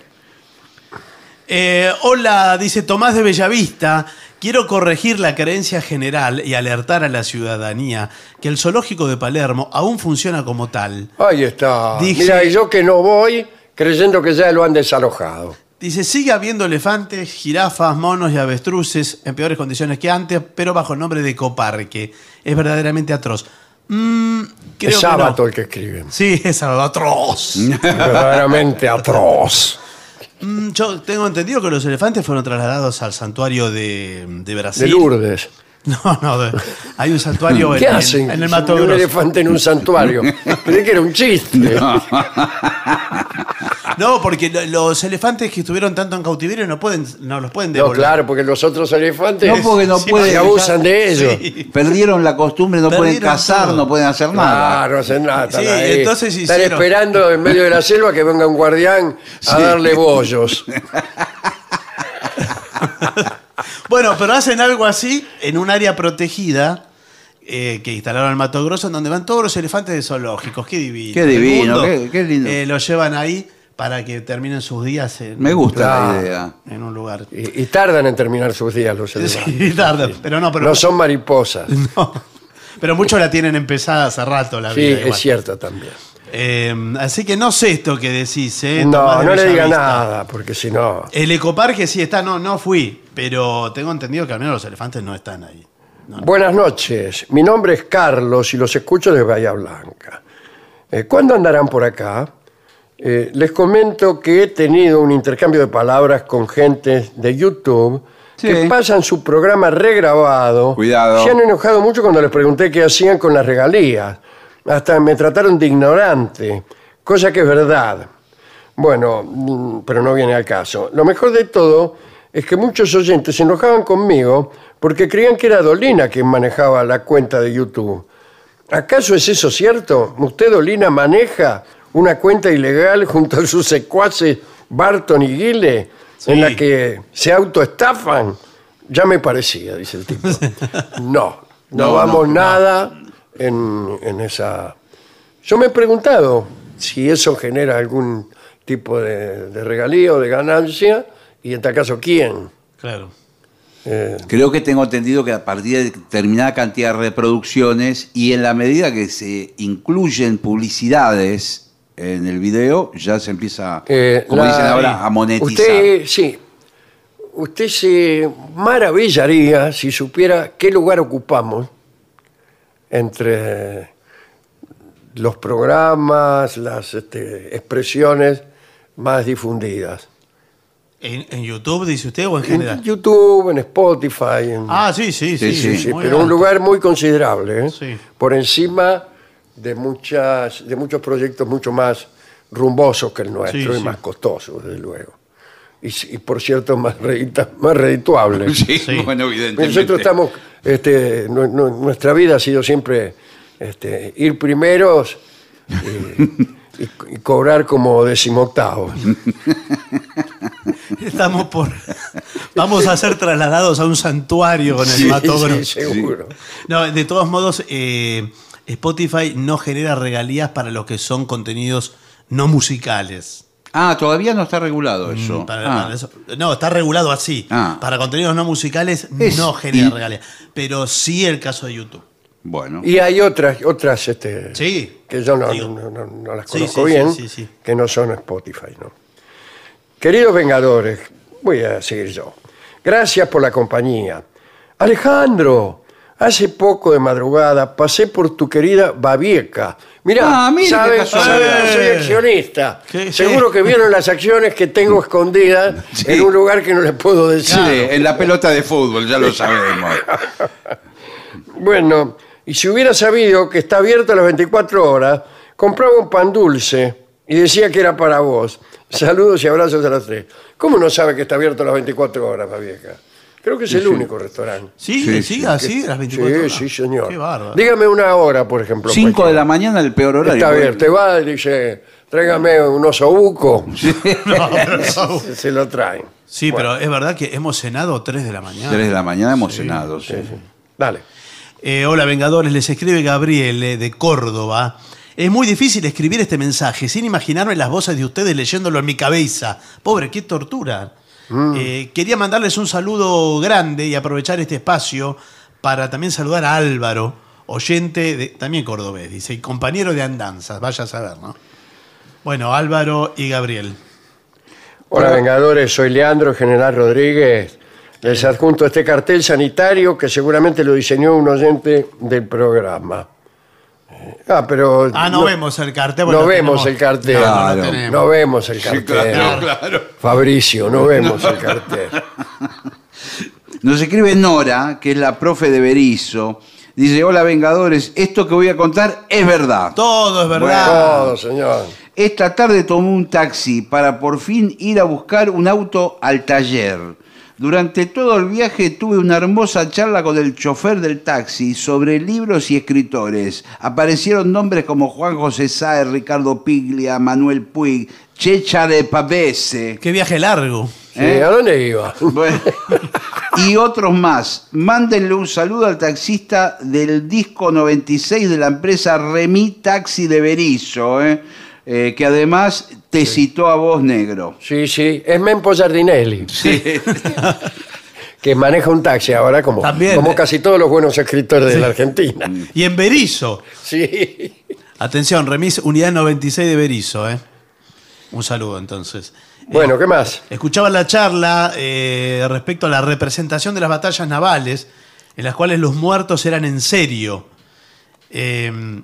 Eh, hola, dice Tomás de Bellavista. Quiero corregir la creencia general y alertar a la ciudadanía que el zoológico de Palermo aún funciona como tal. Ahí está. Dije- Mira, y yo que no voy creyendo que ya lo han desalojado. Dice, sigue habiendo elefantes, jirafas, monos y avestruces en peores condiciones que antes, pero bajo el nombre de coparque. Es verdaderamente atroz. Mm, creo es que sábado el que escriben. Sí, es atroz. <laughs> Verdaderamente atroz. Mm, yo tengo entendido que los elefantes fueron trasladados al santuario de, de Brasil. De Lourdes. <laughs> No, no, de- hay un santuario en, ¿Qué en- hacen? en el Un Mato Grosso. elefante en un santuario. Creí que era un chiste. <laughs> No, porque lo- los elefantes que estuvieron tanto en cautiverio no pueden, no los pueden No, devolver. claro, porque los otros elefantes No, porque no Sí, pueden. se abusan de ellos. Sí. Perdieron la costumbre, no pueden Perdieron cazar, todo. no pueden hacer nada. Claro, no hacen nada. están Sí, ahí. entonces Están hicieron- esperando en medio de la selva que venga un guardián a darle bollos. <laughs> Bueno, pero hacen algo así en un área protegida eh, que instalaron en Mato Grosso, en donde van todos los elefantes de zoológicos. Qué divino. Qué divino, qué- qué lindo. eh, los llevan ahí para que terminen sus días en, Me gusta la idea. en un lugar. Y, y tardan en terminar sus días los elefantes. <laughs> Sí, tarde, pero no, pero No son mariposas. <laughs> No. Pero muchos la tienen empezada hace rato la Sí, vida. es igual. cierto también. Eh, así que no sé esto que decís, ¿eh? No, no le diga nada, porque si no... El ecoparque sí está, no, no fui, pero tengo entendido que al menos los elefantes no están ahí. Buenas noches, mi nombre es Carlos y los escucho de Bahía Blanca. Eh, ¿Cuándo andarán por acá? Eh, les comento que he tenido un intercambio de palabras con gente de YouTube Sí. que pasan su programa regrabado. Cuidado. Se han enojado mucho cuando les pregunté qué hacían con las regalías. Hasta me trataron de ignorante, cosa que es verdad. Bueno, mm, pero no viene al caso. Lo mejor de todo es que muchos oyentes se enojaban conmigo porque creían que era Dolina quien manejaba la cuenta de YouTube. ¿Acaso es eso cierto? ¿Usted, Dolina, maneja una cuenta ilegal junto a sus secuaces Barton y Guile en Sí. la que se autoestafan? Ya me parecía, dice el tipo. <laughs> No, no, No, vamos no, nada en, en esa... Yo me he preguntado si eso genera algún tipo de, de regalía o de ganancia y en tal caso quién. Claro. Creo que tengo entendido que a partir de determinada cantidad de reproducciones y en la medida que se incluyen publicidades en el video, ya se empieza, Eh, como la- dicen ahora, a monetizar. Usted, sí. Usted se maravillaría si supiera qué lugar ocupamos entre los programas, las este, expresiones más difundidas. ¿En, en YouTube, dice usted, o en En general? YouTube, en Spotify, en, Ah, sí, sí, sí. Sí, sí, pero un lugar muy considerable, ¿eh? Sí. por encima de, muchas, de muchos proyectos mucho más rumbosos que el nuestro Sí, y sí. más costosos, desde luego. Y, por cierto, más, redita- más redituables. <laughs> Sí, Sí. bueno, evidentemente. Nosotros estamos, este, nu- nu- nuestra vida ha sido siempre este, ir primeros y, y- y cobrar como decimoctavos. <laughs> Estamos por. Vamos a ser trasladados a un santuario con el Sí, Mato sí, seguro. No, de todos modos, eh, Spotify no genera regalías para los que son contenidos no musicales. Ah, todavía no está regulado eso. Mm, Para- Ah. eso- no, está regulado así. Ah. Para contenidos no musicales Es- no genera y- regalías. Pero sí el caso de YouTube. Bueno. Y hay otras, otras este, Sí. que yo no, Digo. no- no- no las Sí, conozco sí, bien, sí, sí, sí. que no son Spotify. ¿no? Queridos Vengadores, voy a seguir yo. Gracias por la compañía. Alejandro, hace poco de madrugada pasé por tu querida Babieca. Mirá, Ah, mire qué ¿sabes? casualidad. Soy- soy accionista. ¿Qué? Seguro Sí. que vieron las acciones que tengo escondidas <laughs> Sí. en un lugar que no les puedo decir. Sí, en la pelota de fútbol, ya lo sabemos. <laughs> Bueno, y si hubiera sabido que está abierto a las 24 horas, compraba un pan dulce y decía que era para vos. Saludos y abrazos a las tres. ¿Cómo no sabe que está abierto a las 24 horas, Babieca? Creo que es el único restaurante. Sí, Sí, sí, sí. así, las 24 Sí, horas. sí, señor. Qué bárbaro. Dígame una hora, por ejemplo. 5 de cualquiera. la mañana, el peor horario. Está abierto. Te va y dice, tráigame un osobuco. <laughs> No, pero- Se, se lo traen. sí, Bueno, pero es verdad que hemos cenado 3 de la mañana. 3 de la mañana emocionados. sí. Dale. Eh, hola Vengadores, les escribe Gabriel eh, de Córdoba. Es muy difícil escribir este mensaje sin imaginarme las voces de ustedes leyéndolo en mi cabeza. Pobre, qué tortura. Eh, quería mandarles un saludo grande y aprovechar este espacio para también saludar a Álvaro, oyente de, también cordobés, dice, y compañero de andanzas, vaya a saber, ¿no? Bueno, Álvaro y Gabriel. Hola, Vengadores. Soy Leandro General Rodríguez. Les adjunto este cartel sanitario que seguramente lo diseñó un oyente del programa. Ah, pero. Ah, no, vemos el cartel. No vemos tenemos- el cartel. No, no lo Claro. tenemos. No vemos el cartel. claro, claro. Fabricio, <laughs> no vemos el cartel. Nos escribe Nora, que es la profe de Berizo. Dice, hola Vengadores, esto que voy a contar es verdad. Todo es verdad. Todo, señor. Esta tarde tomé un taxi para por fin ir a buscar un auto al taller. Durante todo el viaje tuve una hermosa charla con el chofer del taxi sobre libros y escritores. Aparecieron nombres como Juan José Sáez, Ricardo Piglia, Manuel Puig, Checha de Pavese. Qué viaje largo. Sí, ¿Eh? ¿A dónde iba? Bueno, <laughs> y otros más. Mándenle un saludo al taxista del disco 96 de la empresa Remi Taxi de Berizo, ¿eh? Eh, que además te citó a vos, negro. Sí, sí. Es Mempo Giardinelli. que <laughs> que maneja un taxi ahora, como, También. como casi todos los buenos escritores de la Argentina. Y en Berizo. Sí. Atención, remis unidad 96 de Berizo, ¿eh? Un saludo entonces. Bueno, ¿qué más? Escuchaba la charla eh, respecto a la representación de las batallas navales, en las cuales los muertos eran en serio. Eh,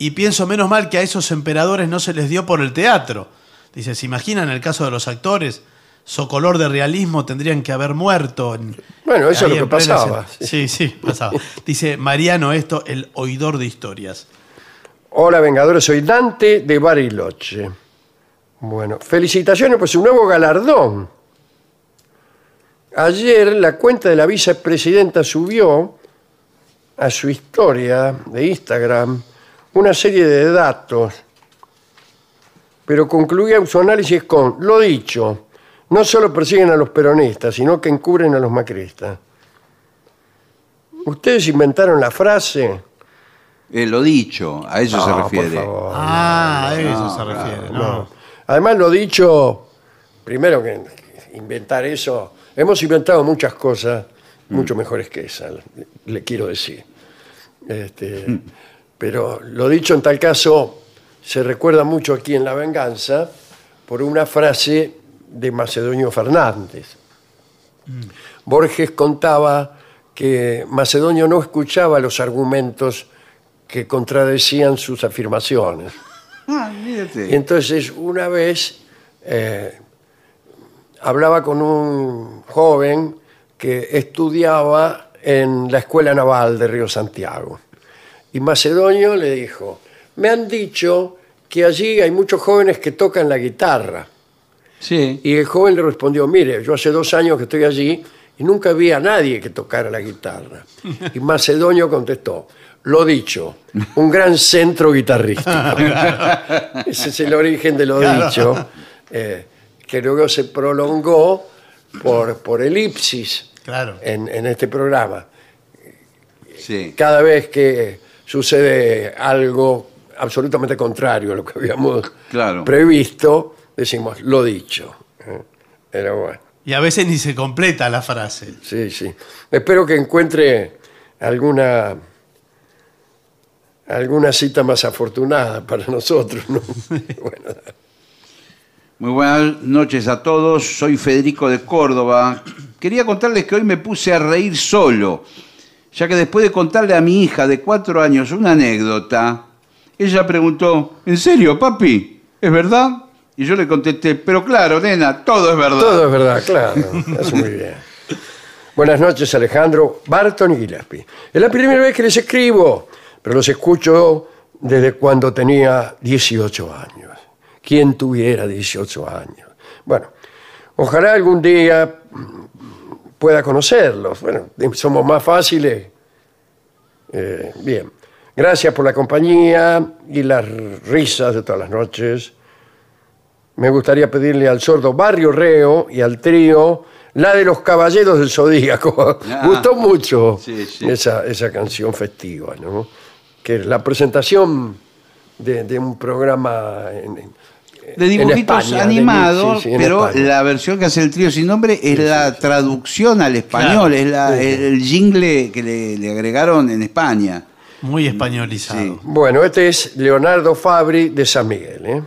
y pienso menos mal que a esos emperadores no se les dio por el teatro. Dice, ¿se imaginan el caso de los actores? Socolor de realismo tendrían que haber muerto. en- Bueno, eso es lo que pasaba. Sí, sí, pasaba. Dice Mariano esto, el oidor de historias. Hola, Vengadores, soy Dante de Bariloche. Bueno, felicitaciones por su nuevo galardón. Ayer la cuenta de la vicepresidenta subió a su historia de Instagram una serie de datos, pero concluía su análisis con, lo dicho, no solo persiguen a los peronistas, sino que encubren a los macristas. ¿Ustedes inventaron la frase? Eh, lo dicho, a eso se refiere. Por favor. Ah, a eso se refiere. No. Además, lo dicho, primero que inventar eso, hemos inventado muchas cosas mucho mejores que esa, le, le quiero decir. Este, Pero lo dicho en tal caso se recuerda mucho aquí en La Venganza por una frase de Macedonio Fernández. Borges contaba que Macedonio no escuchaba los argumentos que contradecían sus afirmaciones. Ah, Y entonces una vez eh, hablaba con un joven que estudiaba en la Escuela Naval de Río Santiago. Y Macedonio le dijo, me han dicho que allí hay muchos jóvenes que tocan la guitarra. Sí. Y el joven le respondió, mire, yo hace dos años que estoy allí y nunca vi a nadie que tocara la guitarra. Y Macedonio contestó, lo dicho, un gran centro guitarrístico. <laughs> Ese es el origen de lo Claro. dicho, eh, que luego se prolongó por, por elipsis Claro. en, en este programa. Sí. Cada vez que sucede algo absolutamente contrario a lo que habíamos Claro. previsto, decimos lo dicho. ¿eh? Pero bueno. Y a veces ni se completa la frase. Sí, sí. Espero que encuentre alguna alguna cita más afortunada para nosotros. ¿no? <laughs> Bueno, Muy buenas noches a todos. Soy Federico de Córdoba. Quería contarles que hoy me puse a reír solo, ya que después de contarle a mi hija de cuatro años una anécdota, ella preguntó, ¿en serio, papi? ¿Es verdad? Y yo le contesté, pero claro, nena, todo es verdad. todo es verdad, claro. Hace muy bien. Buenas noches, Alejandro, Barton y Gillespie. Es la primera vez que les escribo, pero los escucho desde cuando tenía 18 años. ¿Quién tuviera 18 años? Bueno, ojalá algún día pueda conocerlos. Bueno, somos más fáciles. Eh, bien. Gracias por la compañía y las risas de todas las noches. Me gustaría pedirle al sordo Barrio Reo y al trío la de los Caballeros del Zodíaco. Ah. <laughs> Gustó mucho Sí, sí. Esa, esa canción festiva, ¿no? Que es la presentación de, de un programa en, en- de dibujitos España, de- animados, sí, sí, en pero España. la versión que hace el trío sin nombre es la traducción al español, Claro. es la- Sí, sí. el, el jingle que le, le agregaron en España. Muy españolizado. Sí. Bueno, este es Leonardo Fabri de San Miguel. ¿eh?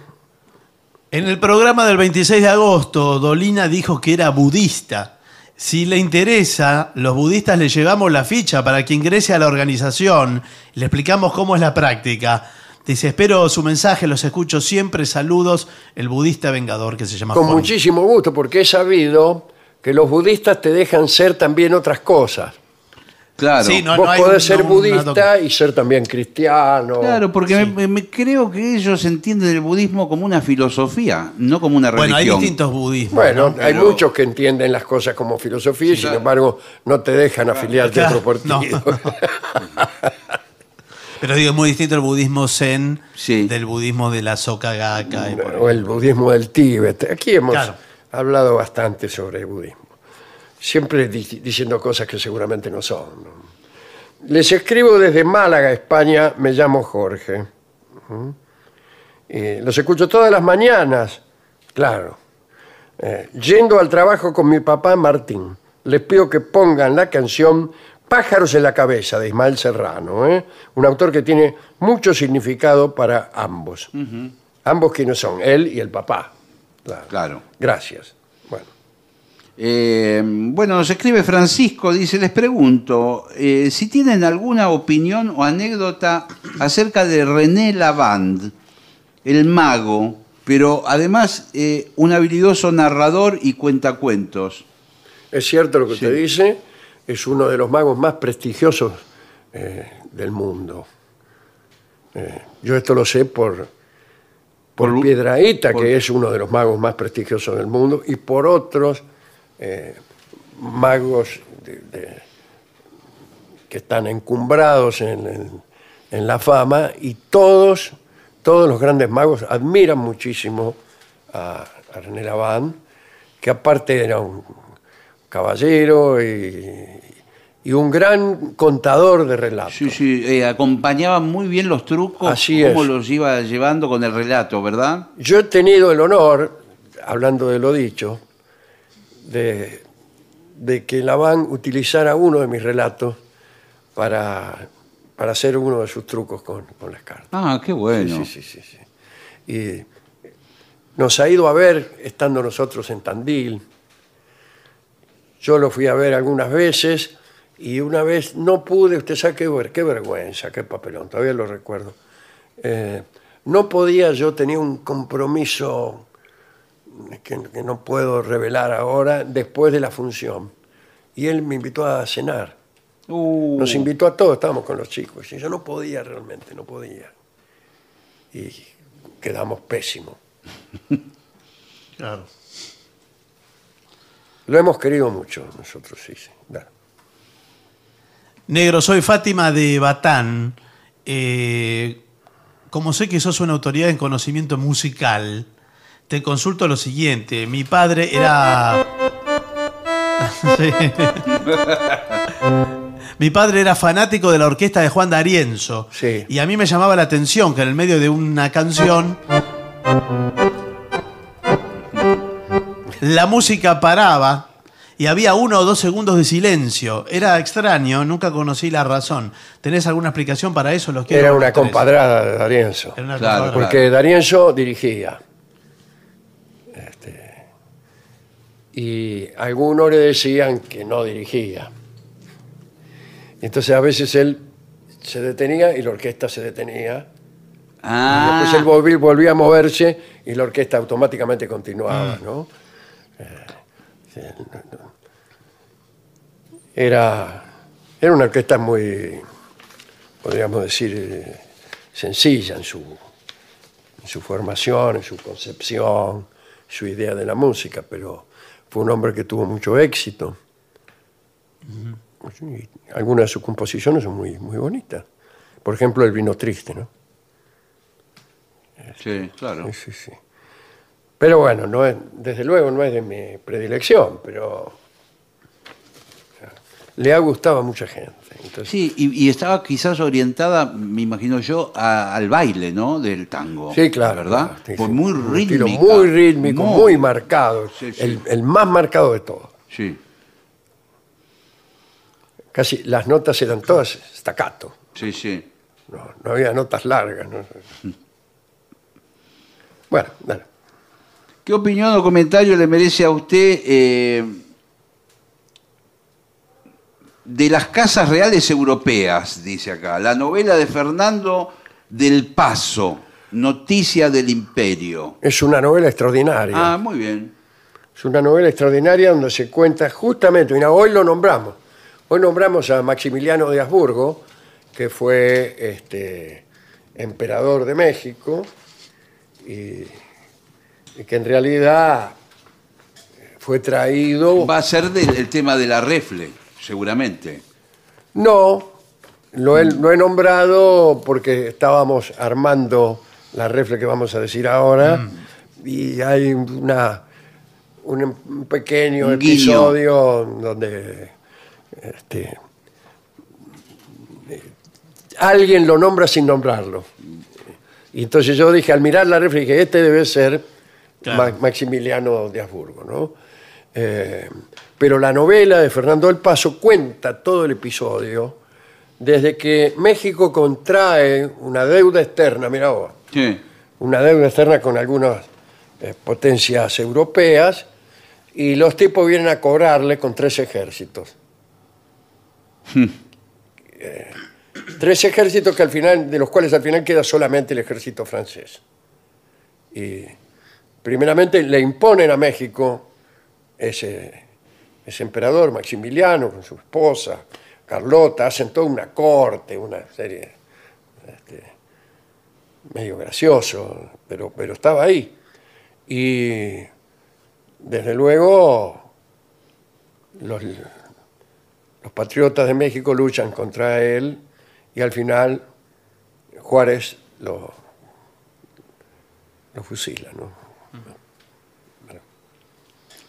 En el programa del 26 de agosto, Dolina dijo que era budista. Si le interesa, los budistas le llevamos la ficha para que ingrese a la organización. Le explicamos cómo es la práctica. Dice, espero su mensaje, los escucho siempre. Saludos, el budista vengador que se llama Con Juan. muchísimo gusto, porque he sabido que los budistas te dejan ser también otras cosas. Claro. Sí, no, Vos hay podés un- ser no, budista y ser también cristiano. Claro, porque me- me, creo que ellos entienden el budismo como una filosofía, no como una religión. Bueno, hay distintos budismos. Bueno, ¿no? hay Pero- muchos que entienden las cosas como filosofía y sin claro. embargo no te dejan afiliarte a Claro, otro partido. <laughs> Pero digo, es muy distinto el budismo zen Sí. del budismo de la Soka Gakka. ahí. o el budismo del Tíbet. Aquí hemos Claro. hablado bastante sobre el budismo. Siempre di- diciendo cosas que seguramente no son. Les escribo desde Málaga, España. Me llamo Jorge. Los escucho todas las mañanas. Claro. Eh, yendo al trabajo con mi papá Martín. les pido que pongan la canción Pájaros en la cabeza de Ismael Serrano, ¿eh? un autor que tiene mucho significado para ambos. Ambos quienes son, él y el papá. Claro. Claro. Gracias. Bueno, Eh, bueno, nos escribe Francisco, dice, les pregunto eh, si tienen alguna opinión o anécdota acerca de René Lavand, el mago, pero además eh, un habilidoso narrador y cuentacuentos. es cierto lo que Sí. usted dice, es uno de los magos más prestigiosos eh, del mundo. Eh, yo esto lo sé por, por, Por- que es uno de los magos más prestigiosos del mundo, y por otros eh, magos de- de- que están encumbrados en, en- en la fama, y todos, todos los grandes magos admiran muchísimo a, a René Lavand, que aparte era un caballero y, y un gran contador de relatos. Sí, sí, eh, acompañaba muy bien los trucos, Así cómo es. los iba llevando con el relato, ¿verdad? Yo he tenido el honor, hablando de lo dicho, de, de que Laván utilizara uno de mis relatos para, para hacer uno de sus trucos con, con las cartas. Ah, qué bueno. Sí, sí, sí, sí, sí. Y nos ha ido a ver estando nosotros en Tandil. Yo lo fui a ver algunas veces y una vez no pude, usted sabe qué, ver- qué vergüenza, qué papelón, todavía lo recuerdo. Eh, no podía, yo tenía un compromiso que, que no puedo revelar ahora después de la función. Y él me invitó a cenar. Uh, Nos invitó a todos, estábamos con los chicos. Y yo no podía realmente, no podía. Y quedamos pésimos. <laughs> Claro. Lo hemos querido mucho nosotros, sí. sí. Negro, soy Fátima de Batán. Eh, como sé que sos una autoridad en conocimiento musical, te consulto lo siguiente. Mi padre era... <laughs> Sí. Mi padre era fanático de la orquesta de Juan D'Arienzo. Sí. Y a mí me llamaba la atención que en el medio de una canción la música paraba y había uno o dos segundos de silencio. Era extraño, nunca conocí la razón. ¿Tenés alguna explicación para eso? Los quiero Era una tres. compadrada de Darienzo. Era una Claro, compadrada. Porque Darienzo dirigía. Este, y algunos le decían que no dirigía. Entonces a veces él se detenía y la orquesta se detenía. ah, Después él volví- volvía a moverse y la orquesta automáticamente continuaba, no. Era, era una orquesta muy, podríamos decir, eh, sencilla en su, en su formación, en su concepción, su idea de la música, pero fue un hombre que tuvo mucho éxito. Algunas de sus composiciones son muy, muy bonitas. Por ejemplo, El vino triste, ¿no? sí, claro. Sí, sí, sí. Pero bueno, no es, desde luego no es de mi predilección, pero le ha gustado a mucha gente. Entonces, Sí, y, y estaba quizás orientada, me imagino yo, a- al baile, ¿no? Del tango. sí, claro. ¿Verdad? sí, Pues sí. muy rítmica. muy rítmico, muy, Muy- marcado. Sí, sí. El, el más marcado de todos. Sí, Casi las notas eran todas staccato. sí, sí. No, no había notas largas. ¿no? Bueno, dale. ¿Qué opinión o comentario le merece a usted eh, de las casas reales europeas? Dice acá. La novela de Fernando del Paso, Noticia del Imperio. Es una novela extraordinaria. Ah, muy bien. Es una novela extraordinaria donde se cuenta justamente, mira, hoy lo nombramos, hoy nombramos a Maximiliano de Habsburgo, que fue este, emperador de México, y, y que en realidad fue traído... Va a ser del el tema de la refle, seguramente. No, lo he, lo he nombrado porque estábamos armando la refle que vamos a decir ahora y hay una, un, pequeño Un episodio donde este, eh, alguien lo nombra sin nombrarlo. Y entonces yo dije, al mirar la refle, dije, este debe ser Claro. Maximiliano de Habsburgo, ¿no? Eh, Pero la novela de Fernando del Paso cuenta todo el episodio desde que México contrae una deuda externa, mira vos, Sí. una deuda externa con algunas eh, potencias europeas y los tipos vienen a cobrarle con tres ejércitos. Eh, tres ejércitos que al final, de los cuales al final queda solamente el ejército francés. Y primeramente le imponen a México ese, ese emperador Maximiliano con su esposa, Carlota, hacen toda una corte, una serie este, medio gracioso, pero, pero estaba ahí. Y desde luego los, los patriotas de México luchan contra él y al final Juárez lo, lo fusila. ¿no?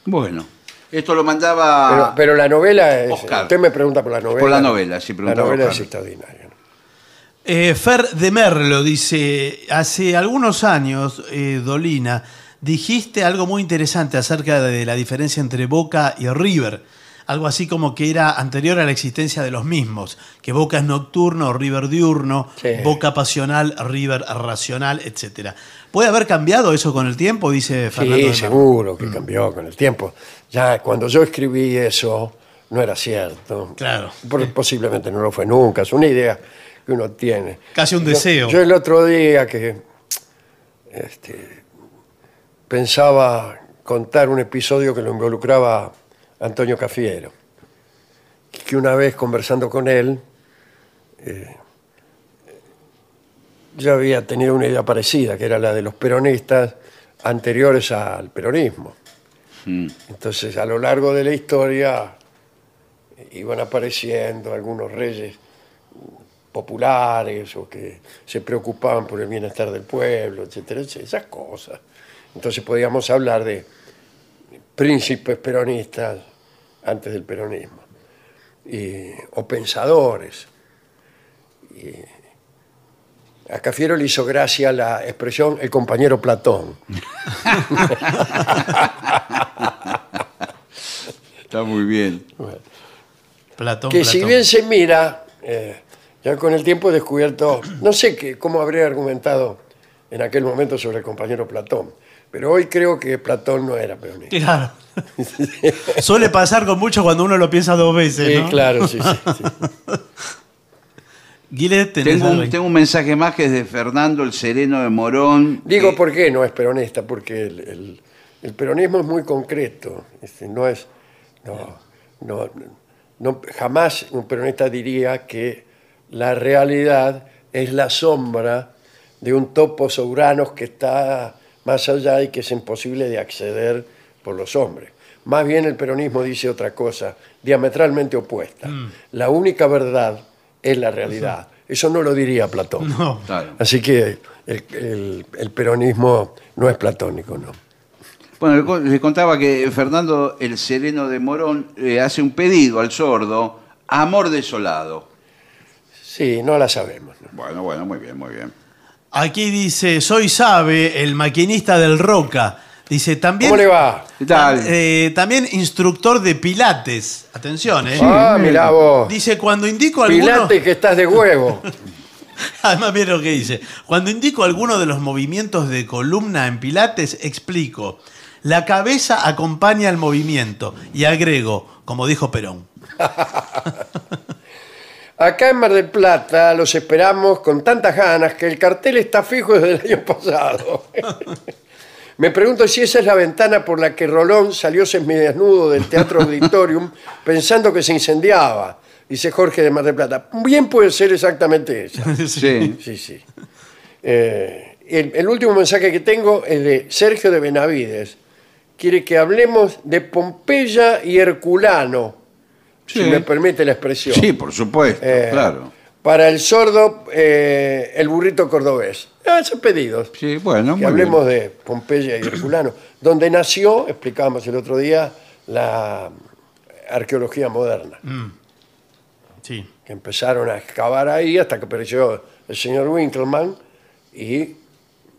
Bueno, esto lo mandaba. Pero, pero la novela es. Oscar. Usted me pregunta por la novela. Por la novela, sí, La preguntaba novela Oscar. es extraordinaria. Eh, Fer de Merlo dice, hace algunos años, eh, Dolina, dijiste algo muy interesante acerca de la diferencia entre Boca y River. Algo así como que era anterior a la existencia de los mismos, que Boca es nocturno, River diurno, Sí. Boca pasional, River racional, etc. ¿Puede haber cambiado eso con el tiempo? Dice Fernando. Sí, seguro que cambió con el tiempo. Ya cuando yo escribí eso, no era cierto. Claro. Posiblemente no lo fue nunca. Es una idea que uno tiene. Casi un Yo- deseo. Yo, el otro día que este, pensaba contar un episodio que lo involucraba Antonio Cafiero. Que una vez conversando con él, eh, yo había tenido una idea parecida, que era la de los peronistas anteriores al peronismo. Mm. Entonces, a lo largo de la historia iban apareciendo algunos reyes populares o que se preocupaban por el bienestar del pueblo, etcétera, etcétera, esas cosas. Entonces podíamos hablar de príncipes peronistas antes del peronismo, y- o pensadores. Y a Cafiero le hizo gracia la expresión el compañero Platón. <laughs> Está muy bien. Platón, que si bien se mira, eh, ya con el tiempo he descubierto, no sé qué, cómo habría argumentado en aquel momento sobre el compañero Platón, pero hoy creo que Platón no era peronista. Claro. <laughs> Suele pasar con mucho cuando uno lo piensa dos veces, Sí, ¿no? claro, sí, sí, sí. <laughs> Tengo un, algo? tengo un mensaje más que es de Fernando el Sereno de Morón. Digo que- por qué no es peronista, porque el, el- el peronismo es muy concreto, este, no es, no, no, no- jamás un peronista diría que la realidad es la sombra de un topos uranos que está más allá y que es imposible de acceder por los hombres. Más bien el peronismo dice otra cosa, diametralmente opuesta. La única verdad es la realidad. Eso no lo diría Platón. No. Claro. Así que el, el- el peronismo no es platónico, ¿no? Bueno, le co- le contaba que Fernando el Sereno de Morón eh, hace un pedido al sordo, amor desolado. Sí, no la sabemos. ¿no? Bueno, bueno, muy bien, muy bien. Aquí dice, soy Sabe, el maquinista del Roca. Dice, también... ¿Cómo le va? ¿Qué tal? Eh, también instructor de pilates. Atención, ¿eh? ah, mirá vos. Dice, cuando indico alguno... Pilate que estás de huevo. <laughs> Además, miren lo que dice. Cuando indico alguno de los movimientos de columna en pilates, explico. La cabeza acompaña el movimiento. Y agrego, como dijo Perón. <laughs> Acá en Mar del Plata los esperamos con tantas ganas que el cartel está fijo desde el año pasado. <laughs> Me pregunto si esa es la ventana por la que Rolón salió semidesnudo del Teatro Auditorium <laughs> pensando que se incendiaba, dice Jorge de Mar del Plata. Bien puede ser exactamente esa. <laughs> Sí. Sí, sí. Eh, el, el último mensaje que tengo es de Sergio de Benavides. Quiere que hablemos de Pompeya y Herculano, si Sí. me permite la expresión. Sí, por supuesto, Eh, claro. Para el sordo, eh, el burrito cordobés. Ah, son pedidos. Sí, bueno, que muy hablemos bien. de Pompeya y Herculano, donde nació, explicábamos el otro día, la arqueología moderna. Sí. que empezaron a excavar ahí hasta que apareció el señor Winkelmann y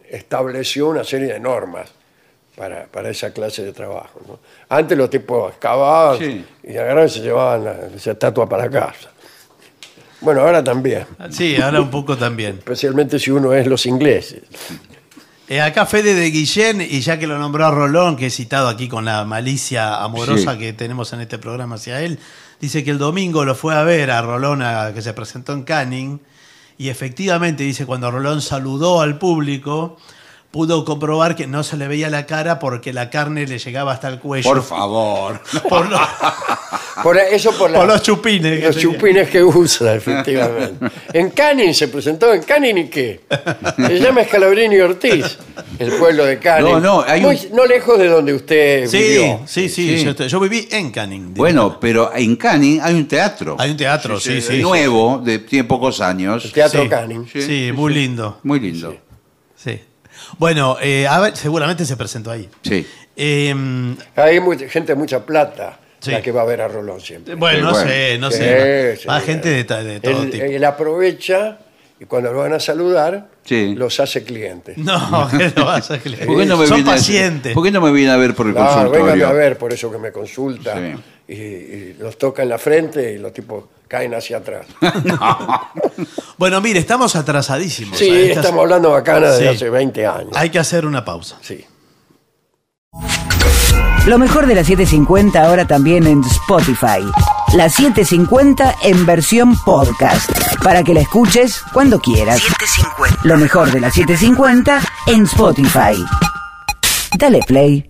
estableció una serie de normas para, para esa clase de trabajo. ¿no? Antes los tipos excavaban Sí. y agarraban y se llevaban la- esa estatua para casa. Bueno, ahora también, Sí, ahora un poco también. especialmente si uno es los ingleses. Eh, acá Fede de Guillén, y ya que lo nombró a Rolón, que he citado aquí con la malicia amorosa Sí. que tenemos en este programa hacia él, dice que el domingo lo fue a ver a Rolón a- que se presentó en Canning, y efectivamente dice cuando Rolón saludó al público, pudo comprobar que no se le veía la cara porque la carne le llegaba hasta el cuello. Por favor. <laughs> Por los, <laughs> Por eso por, la- por los chupines. los chupines que usa, efectivamente. En Canning se presentó, ¿en Canning y qué? <laughs> Se llama Escalabrini Ortiz, el pueblo de Canning. No, no, hay Muy- un- no lejos de donde usted Sí, vivió. sí, sí, Sí. Yo, yo viví en Canning. Bueno, pero en Canning hay un teatro. Hay un teatro, sí, sí. Nuevo, de tiene pocos años. El Teatro. Sí, Sí, muy lindo. Muy lindo. Sí. Bueno, eh, a ver, seguramente se presentó ahí. Sí. Eh, Hay mucha- gente de mucha plata Sí. la que va a ver a Rolón siempre. bueno, Sí, no bueno. sé, no Sí, sé. sí. Va gente de, todo él, tipo. él aprovecha y cuando lo van a saludar, Sí. los hace clientes. <laughs> No, que no vas a ¿Por qué no me Son viene pacientes. ¿Por qué no me viene a ver por el Claro, consultorio? véngame a ver, por eso que me consulta. Y, y los toca en la frente y los tipos caen hacia atrás. <laughs> Bueno, mire, estamos atrasadísimos. Sí, Hay que estamos hablando bacana de Sí. hace 20 años. Hay que hacer una pausa. Sí. Lo mejor de la 750 ahora también en Spotify. La 750 en versión podcast. Para que la escuches cuando quieras. Lo mejor de la 750 en Spotify. Dale play.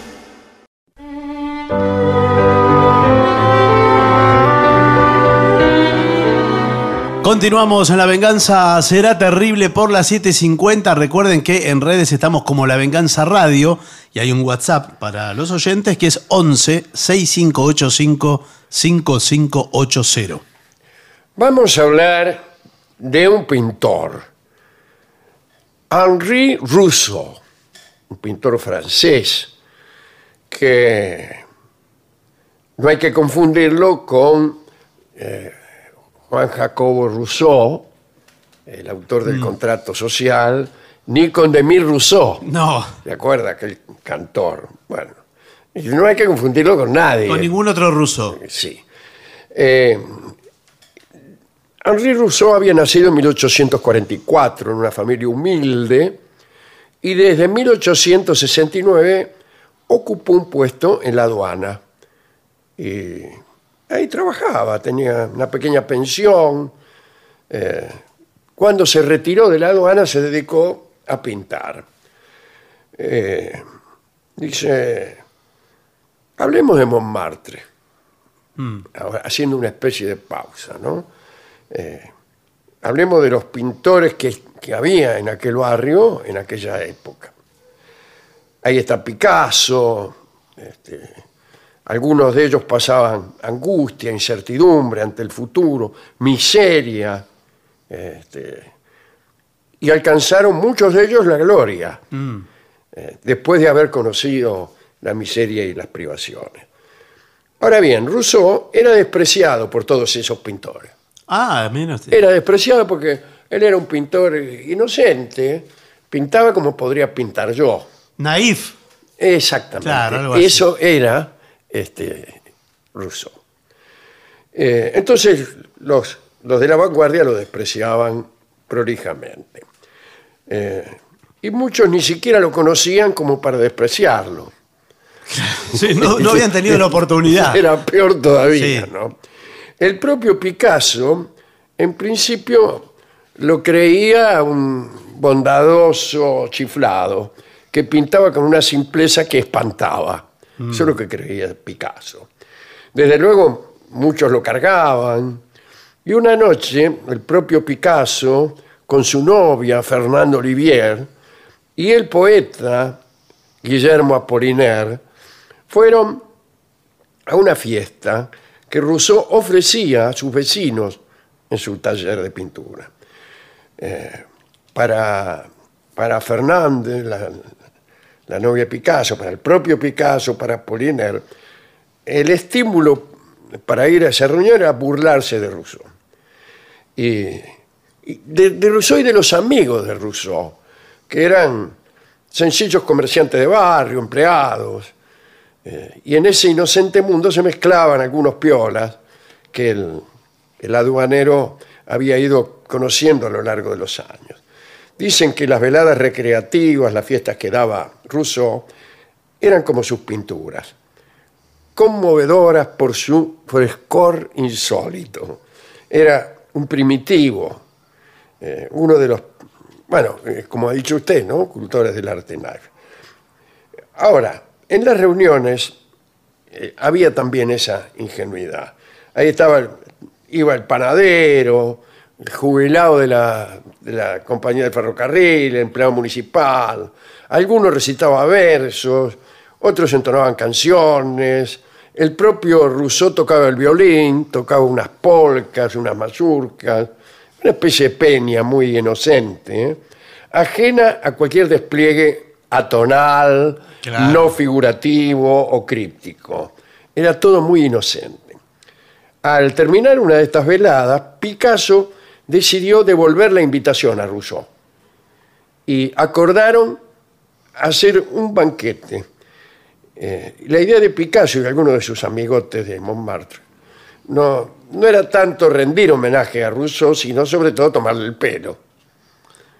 Continuamos en La Venganza Será Terrible por las 7.50. Recuerden que en redes estamos como La Venganza Radio y hay un WhatsApp para los oyentes que es 11 6585 5580. Vamos a hablar de un pintor, Henri Rousseau, un pintor francés que no hay que confundirlo con eh, Juan Jacobo Rousseau, el autor del contrato social, ni con Demir Rousseau. No, ¿De acuerdo? Aquel cantor. Bueno, y no hay que confundirlo con nadie. con ningún otro ruso. Sí. Eh, Henri Rousseau había nacido en 1844 en una familia humilde y desde 1869 ocupó un puesto en la aduana. Y ahí trabajaba, tenía una pequeña pensión. Eh, cuando se retiró de la aduana se dedicó a pintar. Eh, dice, hablemos de Montmartre ahora, haciendo una especie de pausa, ¿no? Eh, hablemos de los pintores que, que había en aquel barrio en aquella época. Ahí está Picasso, este, algunos de ellos pasaban angustia, incertidumbre ante el futuro, miseria, este, y alcanzaron muchos de ellos la gloria, eh, después de haber conocido la miseria y las privaciones. Ahora bien, Rousseau era despreciado por todos esos pintores. Ah, usted. Era despreciado porque él era un pintor inocente, pintaba como podría pintar yo. Naif. Exactamente. Claro, algo así. Eso era este, Rousseau. Eh, entonces, los, los de la vanguardia lo despreciaban prolijamente. Eh, y muchos ni siquiera lo conocían como para despreciarlo. <laughs> Sí, no, no habían tenido la oportunidad. Era peor todavía, Sí. ¿no? El propio Picasso, en principio, lo creía un bondadoso chiflado, que pintaba con una simpleza que espantaba. Eso es lo que creía Picasso. Desde luego, muchos lo cargaban. Y una noche, el propio Picasso, con su novia, Fernando Olivier, y el poeta, Guillermo Apollinaire, fueron a una fiesta que Rousseau ofrecía a sus vecinos en su taller de pintura. Eh, para, para Fernández, la, la novia Picasso, para el propio Picasso, para Apollinaire, el estímulo para ir a esa reunión era burlarse de Rousseau. Y, y de, de Rousseau y de los amigos de Rousseau, que eran sencillos comerciantes de barrio, empleados. eh, y en ese inocente mundo se mezclaban algunos piolas que el, el aduanero había ido conociendo a lo largo de los años. Dicen que las veladas recreativas, las fiestas que daba Rousseau, eran como sus pinturas, conmovedoras por su frescor insólito. Era un primitivo, eh, uno de los, bueno, eh, como ha dicho usted, ¿no? Cultores del arte naif. Ahora, en las reuniones eh, había también esa ingenuidad. Ahí estaba, iba el panadero, el jubilado de la, de la compañía del ferrocarril, el empleado municipal. Algunos recitaban versos, otros entonaban canciones. El propio Rousseau tocaba el violín, tocaba unas polcas, unas mazurcas, una especie de peña muy inocente, ¿eh? ajena a cualquier despliegue atonal, Claro. no figurativo o críptico. Era todo muy inocente. Al terminar una de estas veladas, Picasso decidió devolver la invitación a Rousseau y acordaron hacer un banquete. Eh, la idea de Picasso y de algunos de sus amigotes de Montmartre no, no era tanto rendir homenaje a Rousseau, sino sobre todo tomarle el pelo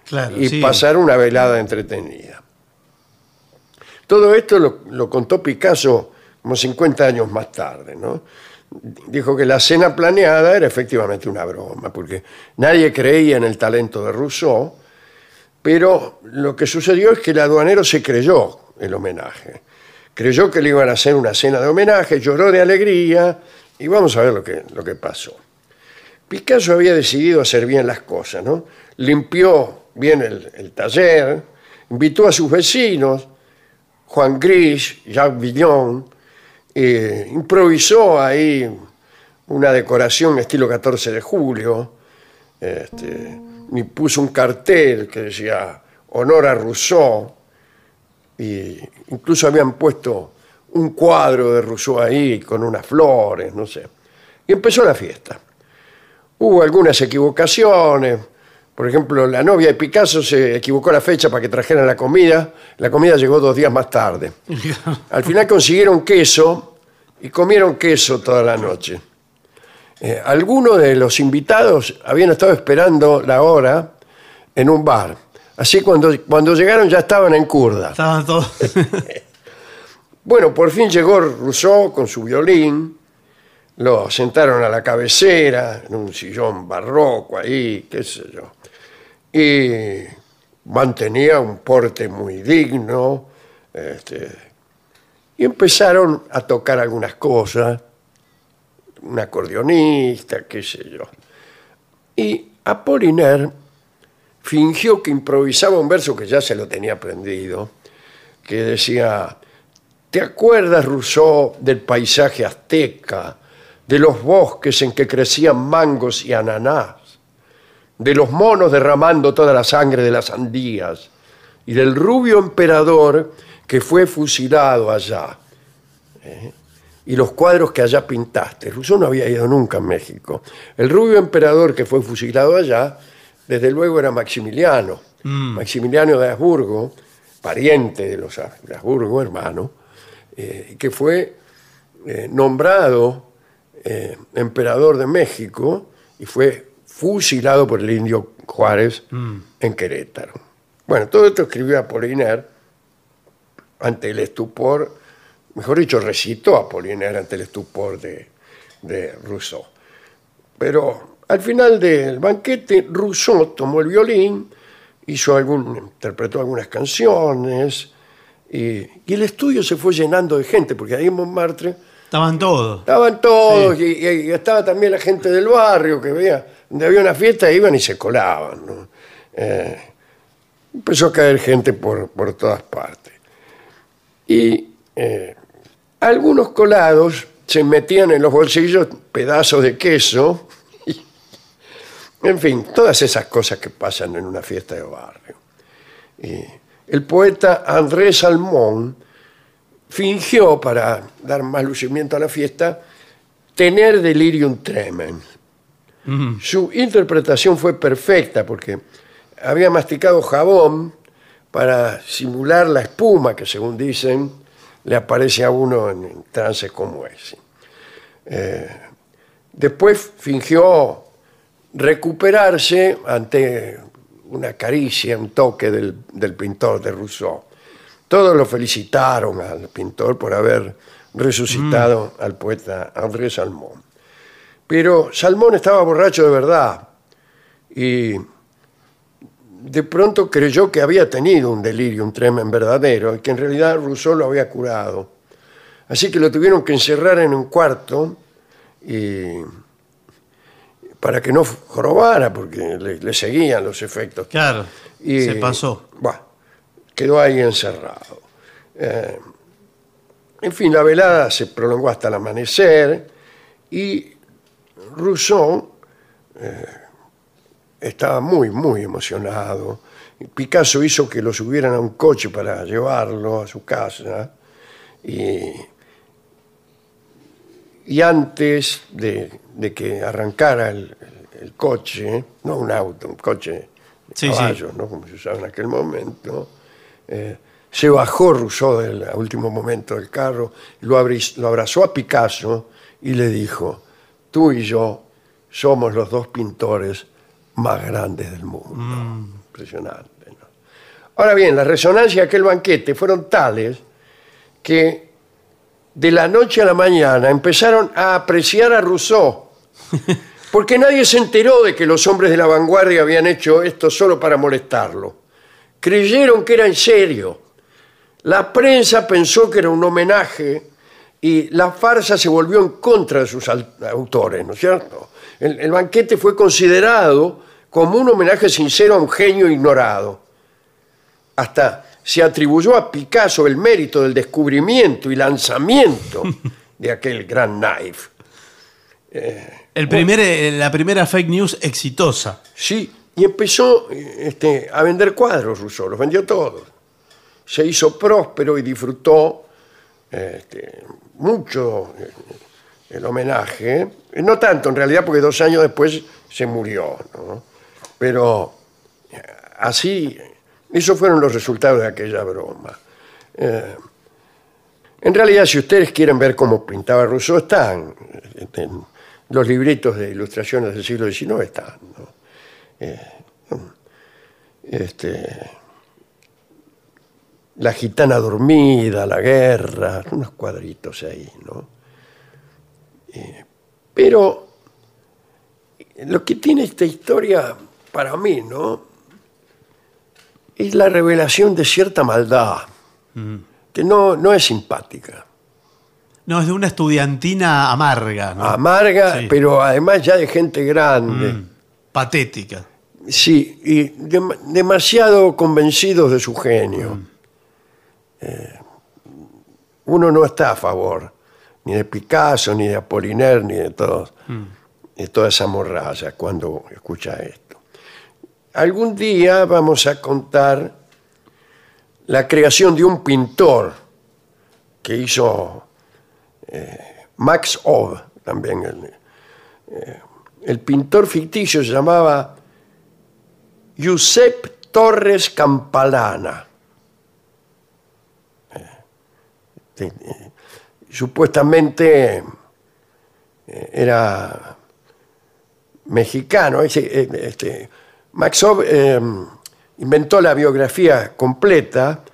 Claro, y sí. pasar una velada entretenida. Todo esto lo, lo contó Picasso como 50 años más tarde, ¿no? Dijo que la cena planeada era efectivamente una broma, porque nadie creía en el talento de Rousseau, pero lo que sucedió es que el aduanero se creyó el homenaje. Creyó que le iban a hacer una cena de homenaje, lloró de alegría, y vamos a ver lo que, lo que pasó. Picasso había decidido hacer bien las cosas, ¿no? Limpió bien el, taller, invitó a sus vecinos, Juan Gris, Jacques Villon, eh, improvisó ahí una decoración estilo 14 de julio, este, y puso un cartel que decía honor a Rousseau, y incluso habían puesto un cuadro de Rousseau ahí con unas flores, no sé. Y empezó la fiesta. Hubo algunas equivocaciones. Por ejemplo, la novia de Picasso se equivocó la fecha para que trajeran la comida. La comida llegó dos días más tarde. <laughs> Al final consiguieron queso y comieron queso toda la noche. Eh, algunos de los invitados habían estado esperando la hora en un bar. Así cuando, cuando llegaron ya estaban en curda. Estaban todos. <laughs> Bueno, por fin llegó Rousseau con su violín, lo sentaron a la cabecera, en un sillón barroco ahí, qué sé yo. Y mantenía un porte muy digno, este, y empezaron a tocar algunas cosas, un acordeonista, qué sé yo. Y Apollinaire fingió que improvisaba un verso que ya se lo tenía aprendido, que decía, ¿te acuerdas, Rousseau, del paisaje azteca, de los bosques en que crecían mangos y ananás, de los monos derramando toda la sangre de las sandías y del rubio emperador que fue fusilado allá? ¿Eh? Y los cuadros que allá pintaste. Rousseau no había ido nunca a México. El rubio emperador que fue fusilado allá, desde luego era Maximiliano. Maximiliano de Habsburgo, pariente de los Habsburgo, hermano, eh, que fue eh, nombrado eh, emperador de México y fue fusilado por el indio Juárez en Querétaro. Bueno, todo esto escribió Apollinaire ante el estupor, mejor dicho, recitó Apollinaire ante el estupor de, de Rousseau. Pero al final del banquete, Rousseau tomó el violín, hizo algún, interpretó algunas canciones, y, y el estudio se fue llenando de gente, porque ahí en Montmartre Estaban todos. estaban todos, y, y- y estaba también la gente del barrio que veía, donde había una fiesta, iban y se colaban. ¿no? Eh, empezó a caer gente por, por todas partes. Y eh, algunos colados se metían en los bolsillos pedazos de queso. En fin, todas esas cosas que pasan en una fiesta de barrio. Y el poeta Andrés Salmón fingió, para dar más lucimiento a la fiesta, tener delirium tremens. Su interpretación fue perfecta porque había masticado jabón para simular la espuma que, según dicen, le aparece a uno en trance como ese. Eh, después fingió recuperarse ante una caricia, un toque del, del pintor de Rousseau. Todos lo felicitaron al pintor por haber resucitado al poeta André Salmón. Pero Salmón estaba borracho de verdad y de pronto creyó que había tenido un delirium tremens verdadero y que en realidad Rousseau lo había curado. Así que lo tuvieron que encerrar en un cuarto y para que no jorobara, porque le, le seguían los efectos. Claro, Y, se pasó. Bueno, quedó ahí encerrado. Eh, en fin, la velada se prolongó hasta el amanecer y Rousseau eh, estaba muy, muy emocionado. Picasso hizo que lo subieran a un coche para llevarlo a su casa y, y antes de, de que arrancara el, el coche, no un auto, un coche de Sí, sí. caballos, ¿no? como se usaba en aquel momento, eh, se bajó Rousseau del a último momento del carro, lo, lo abrazó a Picasso y le dijo, tú y yo somos los dos pintores más grandes del mundo. Impresionante. ¿no? Ahora bien, las resonancias de aquel banquete fueron tales que de la noche a la mañana empezaron a apreciar a Rousseau, <laughs> porque nadie se enteró de que los hombres de la vanguardia habían hecho esto solo para molestarlo. Creyeron que era en serio. La prensa pensó que era un homenaje y la farsa se volvió en contra de sus autores, ¿no es cierto? El, el banquete fue considerado como un homenaje sincero a un genio ignorado. Hasta se atribuyó a Picasso el mérito del descubrimiento y lanzamiento de aquel gran knife. El primer, eh, la primera fake news exitosa. Sí, y empezó eh, este, a vender cuadros Rousseau, los vendió todos. Se hizo próspero y disfrutó este, mucho eh, el homenaje. Eh, No tanto en realidad, porque dos años después se murió. ¿no? Pero eh, así, esos fueron los resultados de aquella broma. Eh, en realidad, si ustedes quieren ver cómo pintaba Rousseau, están. los libritos de ilustraciones del siglo XIX están. ¿no? Este, la gitana dormida, la guerra, unos cuadritos ahí, ¿no? Eh, pero lo que tiene esta historia para mí, ¿no? Es la revelación de cierta maldad, que no, no es simpática. No, es de una estudiantina amarga, ¿no? Amarga, Sí. pero además ya de gente grande. Mm, Patética. Sí, y dem- demasiado convencidos de su genio. Eh, uno no está a favor ni de Picasso, ni de Apollinaire, ni de, todos, de toda esa morralla cuando escucha esto. Algún día vamos a contar la creación de un pintor que hizo eh, Max Ove, también el, eh, el pintor ficticio se llamaba Giuseppe Torres Campalana. Eh, eh, supuestamente eh, era mexicano. Ese, eh, este, Maxov eh, inventó la biografía completa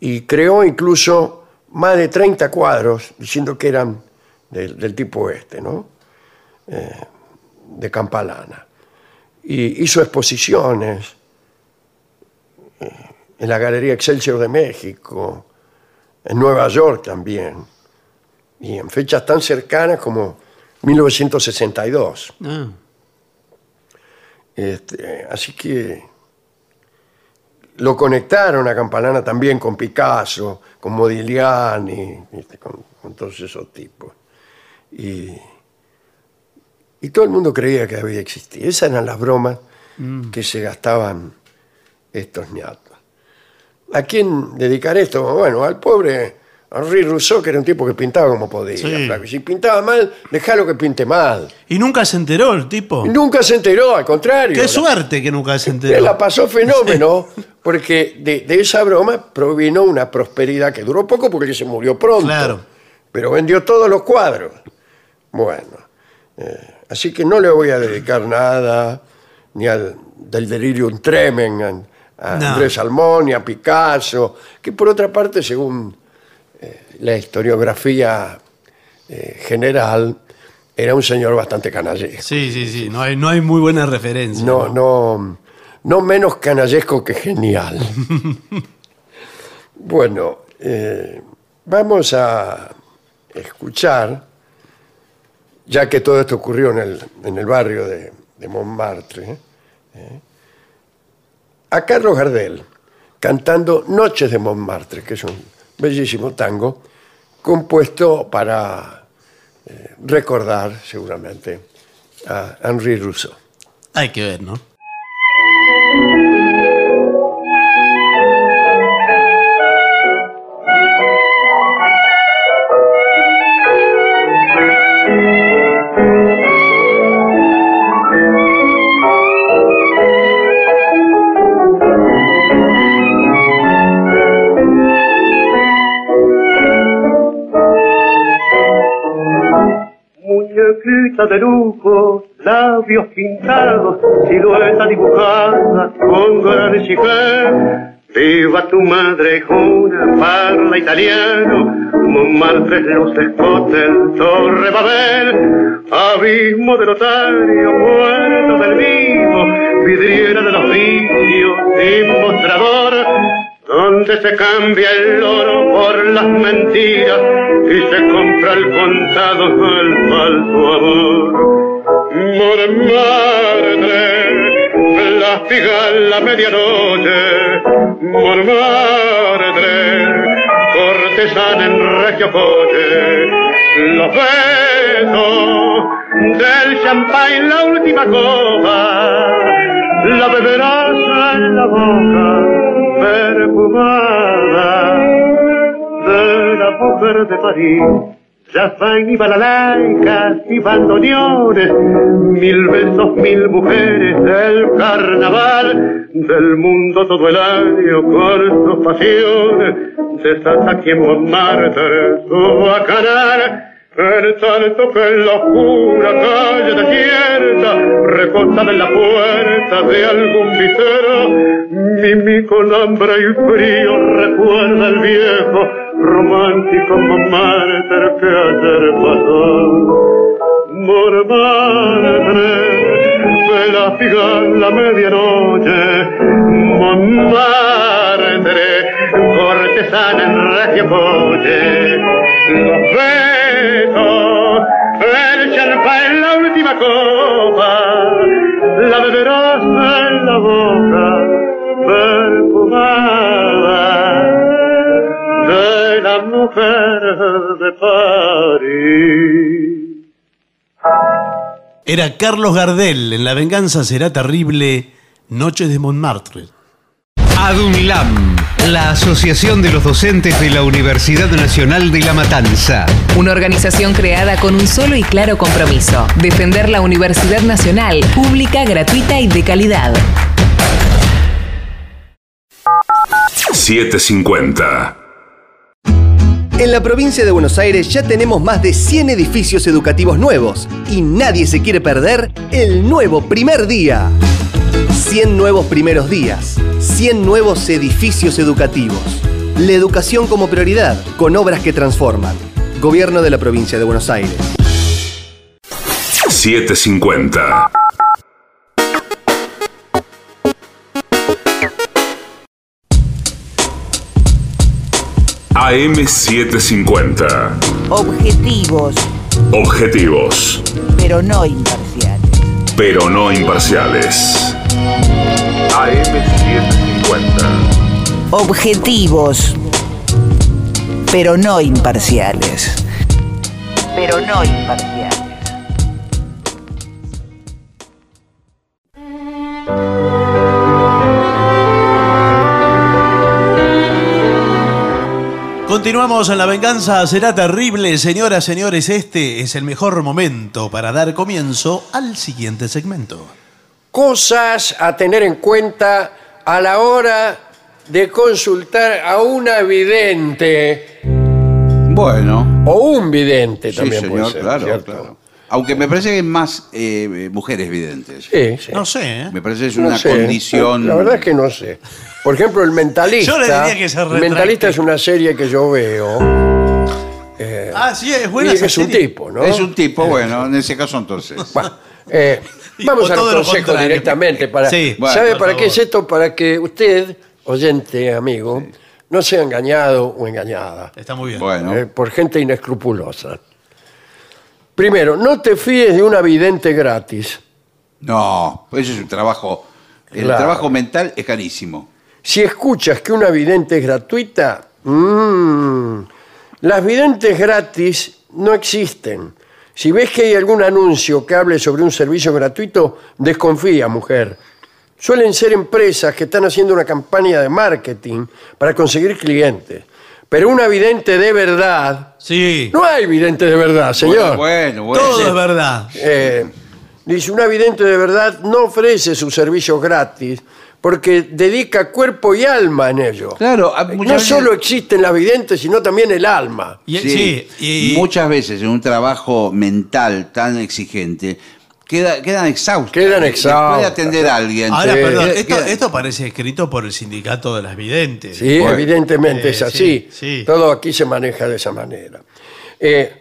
y creó incluso más de 30 cuadros diciendo que eran del, tipo este, ¿no? De Campalana y hizo exposiciones en la Galería Excelsior de México, en Nueva York también, y en fechas tan cercanas como 1962. Ah, Este, así que lo conectaron a Campalana también con Picasso, con Modigliani, con, con todos esos tipos. y, y todo el mundo creía que había existido. Esas eran las bromas que se gastaban estos ñatos. ¿A quién dedicar esto? Bueno, al pobre Henri Rousseau, que era un tipo que pintaba como podía. Sí. Si pintaba mal, dejalo que pinte mal. Y nunca se enteró el tipo. Y nunca se enteró, al contrario. Qué La- suerte que nunca se Él enteró. la pasó fenómeno, <laughs> porque de, de esa broma provino una prosperidad que duró poco porque se murió pronto. Claro. Pero vendió todos los cuadros. Bueno, eh, así que no le voy a dedicar nada, ni al del delirium tremens, a, a No. Andrés Salmón, ni a Picasso, que por otra parte, según la historiografía eh, general, era un señor bastante canallesco. Sí, sí, sí. No hay, no hay muy buena referencia. No, no, no menos canallesco que genial. <laughs> bueno, eh, vamos a escuchar, ya que todo esto ocurrió en el, en el barrio de, de Montmartre, eh, a Carlos Gardel cantando Noches de Montmartre, que es un bellísimo tango compuesto para eh, recordar seguramente a Henri Rousseau. Hay que ver, ¿no? Muñequita de lujo, labios pintados, silueta dibujada con gran chiqué. Viva tu madre, Juna, parla italiano, Montmartre, luces, hotel, Torre Babel, abismo del otario, puerto del vivo, vidriera de los vicios, sin mostrador, donde se cambia el oro por las mentiras y se compra el contado el falso amor. Montmartre, la figa la medianoche, Montmartre, cortesana en regio coche, los besos del champán la última copa, la beberás en la boca perfumada de la mujer de París. Champagne y balalaicas y bandoneones, mil besos, mil mujeres del carnaval, del mundo todo el año con sus pasiones, desata aquí en Montmartre su bacanal. En tanto que en la oscura calle desierta, recostada en la puerta de algún vitero, Mimi con hambre y frío recuerda el viejo romántico Montmartre que ayer pasó. Montmartre, de la figa en la medianoche, Montmartre, cortesana en regio coche, los besos, el champán en la última copa, la beberás en la boca, perfumada de la mujer de París. Era Carlos Gardel en La venganza será terrible. Noches de Montmartre. ADUNLAM, la Asociación de los Docentes de la Universidad Nacional de La Matanza. Una organización creada con un solo y claro compromiso, defender la Universidad Nacional, pública, gratuita y de calidad. 750. En la provincia de Buenos Aires ya tenemos más de 100 edificios educativos nuevos y nadie se quiere perder el nuevo primer día. 100 nuevos primeros días, 100 nuevos edificios educativos. La educación como prioridad, con obras que transforman. Gobierno de la provincia de Buenos Aires. 750. AM750. Objetivos, Objetivos, pero no imparciales. pero no imparciales. AM750. Objetivos, pero no imparciales. pero no imparciales. Continuamos en La Venganza Será Terrible. Señoras, señores, este es el mejor momento para dar comienzo al siguiente segmento. Cosas a tener en cuenta a la hora de consultar a una vidente Bueno, o un vidente sí, también puede señor, ser, claro, ¿cierto? claro. Aunque me parece que hay más eh, mujeres videntes. Sí, sí. No sé, ¿eh? Me parece que es No una sé, condición. La verdad es que no sé. Por ejemplo, El Mentalista. Yo le diría que se El retracte. Mentalista es una serie que yo veo. Ah, sí, es buena y esa es un serie. tipo, ¿no? Es un tipo, bueno, en ese caso entonces. Bueno, eh, <laughs> vamos o a los todo lo consejos contrario. directamente. Para, Sí. Bueno, ¿Sabe por para qué favor. es esto? Para que usted, oyente, amigo, no sea engañado o engañada Está muy bien. Bueno, eh, por gente inescrupulosa. Primero, no te fíes de una vidente gratis. no, pues eso es un trabajo. El Claro. trabajo mental es carísimo. Si escuchas que una vidente es gratuita, mm, las videntes gratis no existen. Si ves que hay algún anuncio que hable sobre un servicio gratuito, desconfía, mujer. Suelen ser empresas que están haciendo una campaña de marketing para conseguir clientes. Pero una vidente de verdad, Sí, no hay vidente de verdad, señor. Bueno, bueno. todo es verdad. Eh, dice, una vidente de verdad no ofrece sus servicios gratis porque dedica cuerpo y alma en ello. Claro, a- no veces- solo existen las videntes, sino también el alma. Y, Sí, sí, y- muchas veces en un trabajo mental tan exigente queda, quedan exhaustos. Quedan exhaustos. Puede atender a alguien. Ahora, Sí. perdón, esto, parece escrito por el sindicato de las videntes. Sí, Bueno. evidentemente Eh, es así. sí, sí. Todo aquí se maneja de esa manera. Eh,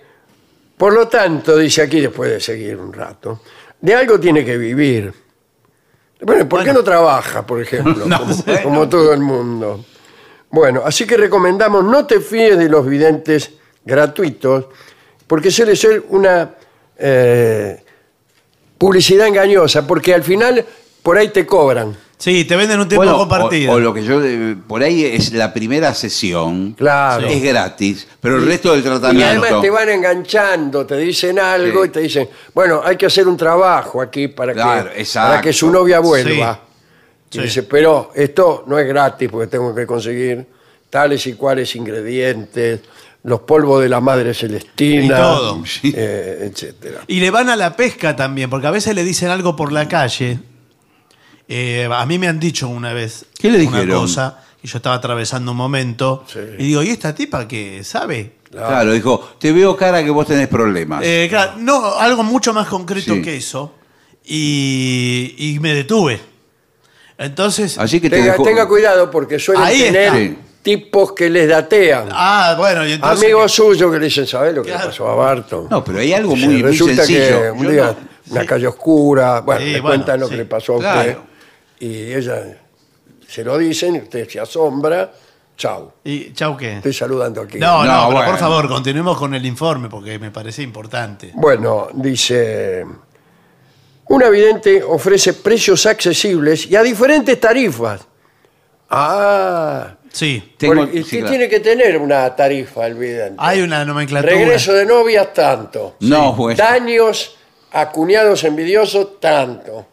por lo tanto, dice aquí, después de seguir un rato, de algo tiene que vivir. Bueno, ¿por qué no trabaja, por ejemplo? <laughs> No, como, bueno. como todo el mundo. Bueno, así que recomendamos no te fíes de los videntes gratuitos, porque suele ser una eh, publicidad engañosa, porque al final por ahí te cobran. Sí, te venden un tiempo Bueno, compartido. O, o lo que yo eh, por ahí es la primera sesión. Claro. Es gratis, pero el resto del Y tratamiento. además te van enganchando, te dicen algo Sí. y te dicen, bueno, hay que hacer un trabajo aquí para, Claro, que, exacto. para que su novia vuelva. Sí. Y dice, pero esto no es gratis porque tengo que conseguir tales y cuales ingredientes, los polvos de la madre celestina, Y todo. eh, etcétera. Y le van a la pesca también, porque a veces le dicen algo por la calle. Eh, a mí me han dicho una vez ¿Qué le una dijeron? cosa y yo estaba atravesando un momento Sí. y digo, ¿y esta tipa qué sabe? Claro, dijo, te veo cara que vos tenés problemas. Eh, claro, no, algo mucho más concreto Sí. que eso. Y, y me detuve. Entonces, Así que te Tenga, dejó- tenga cuidado porque suelen Ahí tener está. Sí. tipos que les datean. ah, bueno, y entonces Amigos suyos que le dicen, ¿sabes lo que le Claro. pasó a Barton? No, pero hay algo Sí, muy, muy resulta sencillo. que un Yo día, no- una calle oscura, bueno, Sí, le bueno, cuentan lo sí. que le pasó a usted. Claro. Y ella se lo dicen, y usted se asombra. Chau, ¿Y chau qué? estoy saludando aquí. No, no, No, pero por favor, continuemos con el informe porque me parece importante. Bueno, dice, una vidente ofrece precios accesibles y a diferentes tarifas. Ah, Sí, Tengo- porque sí, claro. tiene que tener una tarifa el vidente. hay una nomenclatura. Regreso de novias, tanto. No, bueno. Daños a cuñados envidiosos, tanto.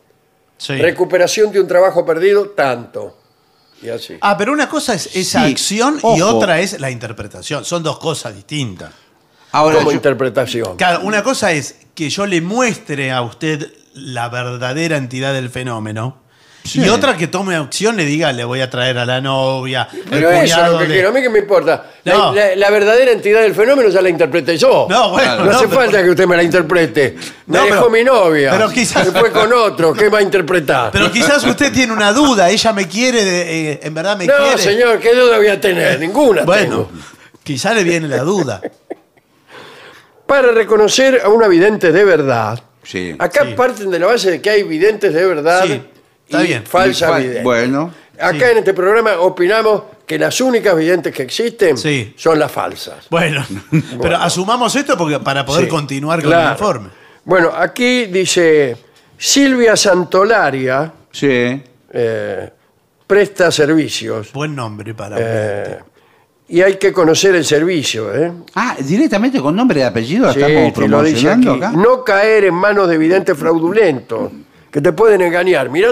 Sí. Recuperación de un trabajo perdido, tanto. Y así. Ah, pero una cosa es esa Sí, acción y ojo. otra es la interpretación. Son dos cosas distintas. Ahora, como yo- interpretación. Claro, una cosa es que yo le muestre a usted la verdadera entidad del fenómeno. Y otra que tome acción, le diga, le voy a traer a la novia. Pero el eso es lo que de- quiero. A mí que me importa. La, No. la- la verdadera entidad del fenómeno ya la interpreté yo. No, bueno, No, no, hace pero- falta que usted me la interprete. Me No, dejó pero- mi novia. pero quizás- Se fue con otro. ¿Qué va a interpretar? Pero quizás usted tiene una duda, ella me quiere, de- eh, en verdad me no, quiere. señor, ¿qué duda voy a tener? Ninguna. Bueno, quizás le viene la duda. <laughs> Para reconocer a una vidente de verdad, Sí. acá Sí. parten de la base de que hay videntes de verdad Sí, está y bien. falsa Y fa- vidente. Bueno, Acá en este programa opinamos que las únicas videntes que existen Sí. son las falsas. Bueno, <laughs> <laughs> pero asumamos esto porque para poder Sí, continuar con claro. el informe. Bueno, aquí dice Silvia Santolaria sí. eh, presta servicios Buen nombre para eh, y hay que conocer el servicio. ¿eh? Ah, directamente con nombre y apellido la Sí, estamos te lo dice aquí. acá. No caer en manos de videntes fraudulentos que te pueden engañar. Mirá,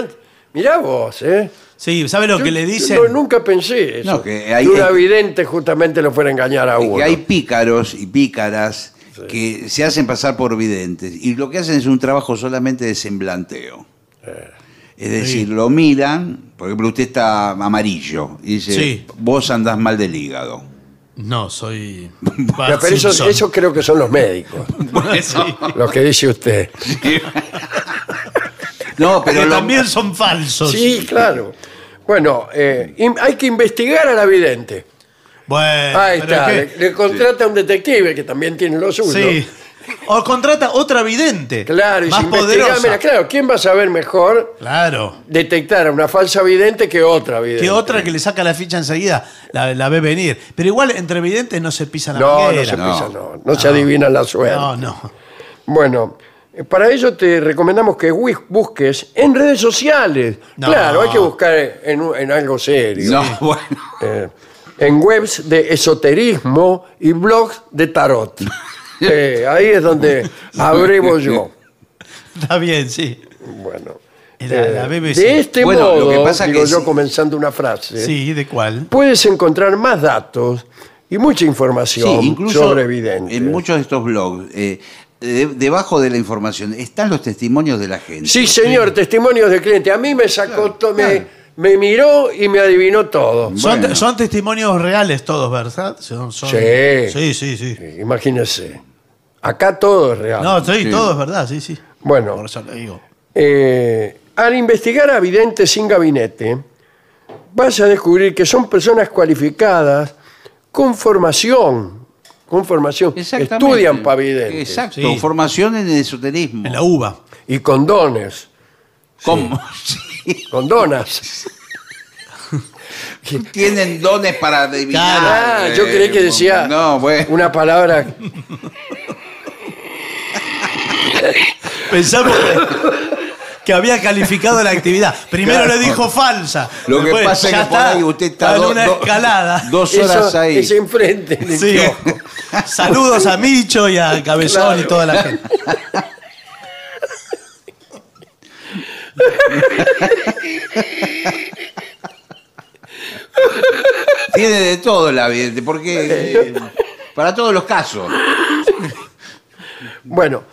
mirá vos, ¿eh? Sí, ¿sabe lo Yo- que le yo dicen? no- nunca pensé eso. No, que hay- un vidente justamente lo fuera a engañar a uno. que hay pícaros y pícaras que se hacen pasar por videntes y lo que hacen es un trabajo solamente de semblanteo. Eh. Es decir, lo miran, por ejemplo, usted está amarillo y dice, Sí. vos andás mal del hígado. No, soy. <laughs> Bart pero eso, eso creo que son los médicos, <laughs> Sí. lo que dice usted. <laughs> No, pero que lo- también son falsos. Sí, claro. Bueno, eh, in- hay que investigar a la vidente. Bueno, Ahí pero está. es Le, le contrata a un detective que también tiene lo que- suyo. Sí. O contrata otra vidente. Claro, y más si poderosa. mira, claro, ¿quién va a saber mejor Claro. detectar a una falsa vidente que otra vidente? Que otra que le saca la ficha enseguida la, la ve venir. Pero igual entre videntes no se pisa la No, no manguera. se No. pisa, no. No se adivina la suerte. No, no. Bueno, para ello te recomendamos que busques en redes sociales. No. Claro, hay que buscar en, un- en algo serio. No, <laughs> bueno. Eh, en webs de esoterismo y blogs de tarot. <laughs> Eh, ahí es donde abrevo yo. Está bien, sí. Bueno. La, la eh, BBC. de este Bueno, lo modo, que pasa digo que yo sí. comenzando una frase, Sí, ¿de cuál? puedes encontrar más datos y mucha Sí, información incluso sobre videntes. en muchos de estos blogs, eh, de- debajo de la información están los testimonios de la gente. Sí, señor, testimonios de cliente. A mí me sacó, to- me, me miró y me adivinó todo. Son, son testimonios reales todos, ¿verdad? Son, son- Sí. Sí, sí, sí. Imagínese. Acá todo es real. No, sí, Sí. todo es verdad, sí, sí. Bueno. Por eso le digo. Eh, al investigar a videntes sin gabinete, vas a descubrir que son personas cualificadas con formación. Con formación. Estudian para videntes. Exacto, Sí. formación en esoterismo. En la uva. Y con dones. ¿Cómo? Sí. <laughs> Con donas. <laughs> Tienen dones para adivinar. Ah, yo eh, creí que decía No, bueno. una palabra. Pensamos <laughs> que, había calificado la actividad. <laughs> Primero le dijo falsa. Lo que Después, pasa es ya que por ahí usted está en do- una do- escalada. <laughs> dos horas Eso ahí. es enfrente. del Sí. kiosco. <laughs> Saludos a Micho y a Cabezón y toda la gente. Tiene de todo la vidente, porque eh, para todos los casos. Bueno,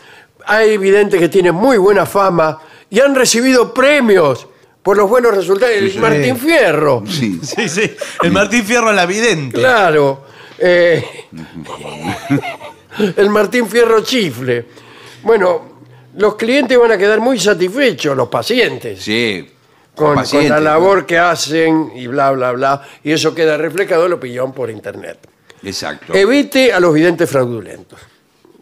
hay videntes que tienen muy buena fama y han recibido premios por los buenos resultados. El sí. Martín Fierro. Sí. Sí, sí. El Martín Fierro la vidente. Claro. eh, el Martín Fierro chifle. Bueno, los clientes van a quedar muy satisfechos, los pacientes, Sí. con, con Pacientes, la labor que hacen y bla, bla, bla. Y eso queda reflejado en la opinión por internet. Exacto. Evite a los videntes fraudulentos.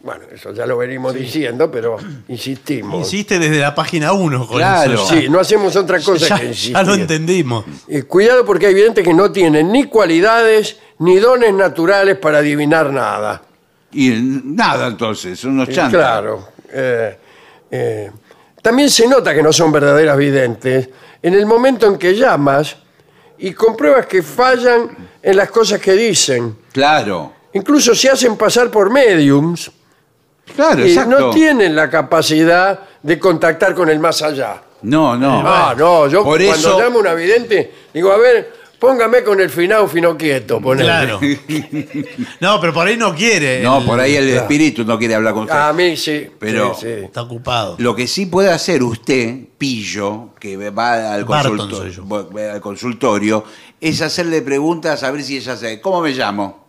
Bueno, eso ya lo venimos diciendo, pero <clears throat> insistimos. Insiste desde la página 1 con Claro. eso. Sí, no hacemos otra cosa ya, que ya insistir. lo entendimos. Eh, cuidado porque hay videntes que no tienen ni cualidades ni dones naturales para adivinar nada. Y nada, entonces, son unos Eh, chantas. Claro. eh, eh, también se nota que no son verdaderas videntes en el momento en que llamas y compruebas que fallan en las cosas que dicen. Claro. Incluso se hacen pasar por mediums Claro, y exacto. no tienen la capacidad de contactar con el más allá. No, no. Ah, no, yo Por cuando eso, llamo a un vidente, digo, a ver, póngame con el finao fino quieto. ponele. Claro. <laughs> No, pero por ahí no quiere. No, El- por ahí el espíritu no quiere hablar con usted. A mí sí. Pero- sí, sí. Está ocupado. Lo que sí puede hacer usted, pillo, que va al, Barton yo. va al consultorio, es hacerle preguntas a ver si ella sabe. ¿Cómo me llamo?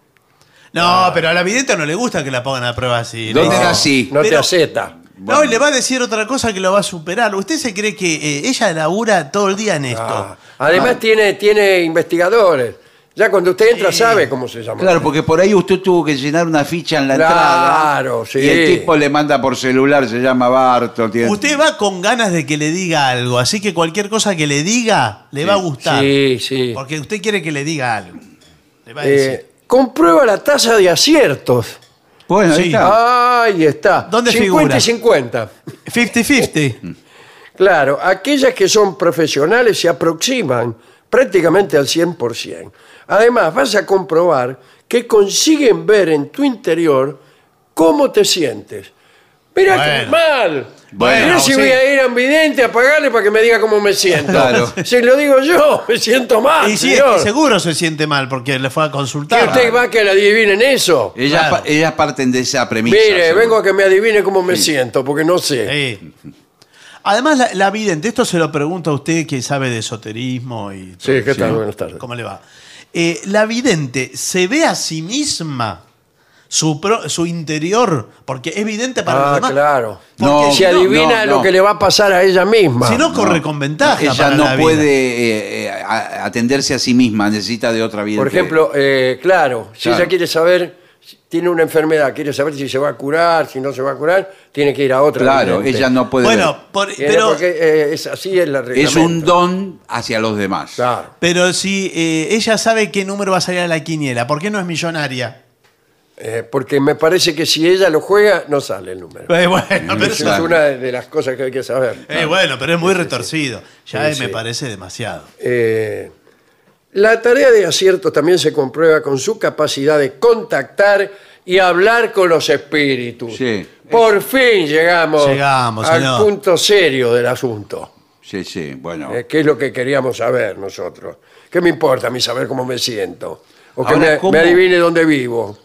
No, pero a la vidente no le gusta que la pongan a prueba así. ¿Dónde Le- nací? No te Pero- acepta. No, y le va a decir otra cosa que lo va a superar. ¿Usted se cree que eh, ella labura todo el día en esto? Ah, Además tiene, tiene investigadores. Ya cuando usted entra Sí. sabe cómo se llama. Claro, porque por ahí usted tuvo que llenar una ficha en la Claro, entrada. sí. Y el tipo le manda por celular, se llama Barto. tiene- Usted va con ganas de que le diga algo, así que cualquier cosa que le diga le va a gustar. Sí, sí. Porque usted quiere que le diga algo. Le va a Eh, decir. Comprueba la tasa de aciertos. Bueno, ahí Sí. está. Ahí está. ¿Dónde 50 figura? y 50. 50-50. Claro, aquellas que son profesionales se aproximan prácticamente al 100%. Además, vas a comprobar que consiguen ver en tu interior cómo te sientes. Mira qué Bueno. mal. Bueno, Mira si sí. voy a ir a un vidente a pagarle para que me diga cómo me siento. Claro. Si lo digo yo, me siento mal. Y sí, es señor. que seguro se siente mal porque le fue a ¿Que consultar. usted va a que le adivinen eso? Ellas, Claro. pa- ellas parten de esa premisa. Mire, seguro. vengo a que me adivine cómo me siento, porque no sé. Sí. Además, la, la vidente, esto se lo pregunto a usted que sabe de esoterismo y todo Sí, ¿qué tal? Buenas tardes. ¿Cómo le va? Eh, la vidente, ¿se ve a sí misma su, pro- su interior? Porque es vidente para los Ah, demás. claro. Porque No, si Se adivina no, lo que le va a pasar a ella misma. Si no, corre con ventaja. Ella para no la vida. puede eh, eh, atenderse a sí misma, necesita de otra vida. Por ejemplo, eh, claro, si Claro. ella quiere saber, si tiene una enfermedad, quiere saber si se va a curar, si no se va a curar, tiene que ir a otra. Claro, ella no puede. Bueno, por- pero, porque eh, es así es la es un don hacia los demás. Claro. pero si eh, ella sabe qué número va a salir a la quiniela, ¿por qué no es millonaria? Eh, porque me parece que si ella lo juega, no sale el número. Eh, bueno, pero, Esa claro. es una de de las cosas que hay que saber. eh, bueno, pero es muy retorcido. Ya Sí, me sí. parece demasiado. Eh, la tarea de acierto también se comprueba con su capacidad de contactar y hablar con los espíritus. Sí. Por fin llegamos, Llegamos, al señor. punto serio del asunto, Sí, sí, bueno. eh, que es lo que queríamos saber nosotros. ¿Qué me importa a mí saber cómo me siento? O que Ahora, me, ¿cómo- me adivine dónde vivo.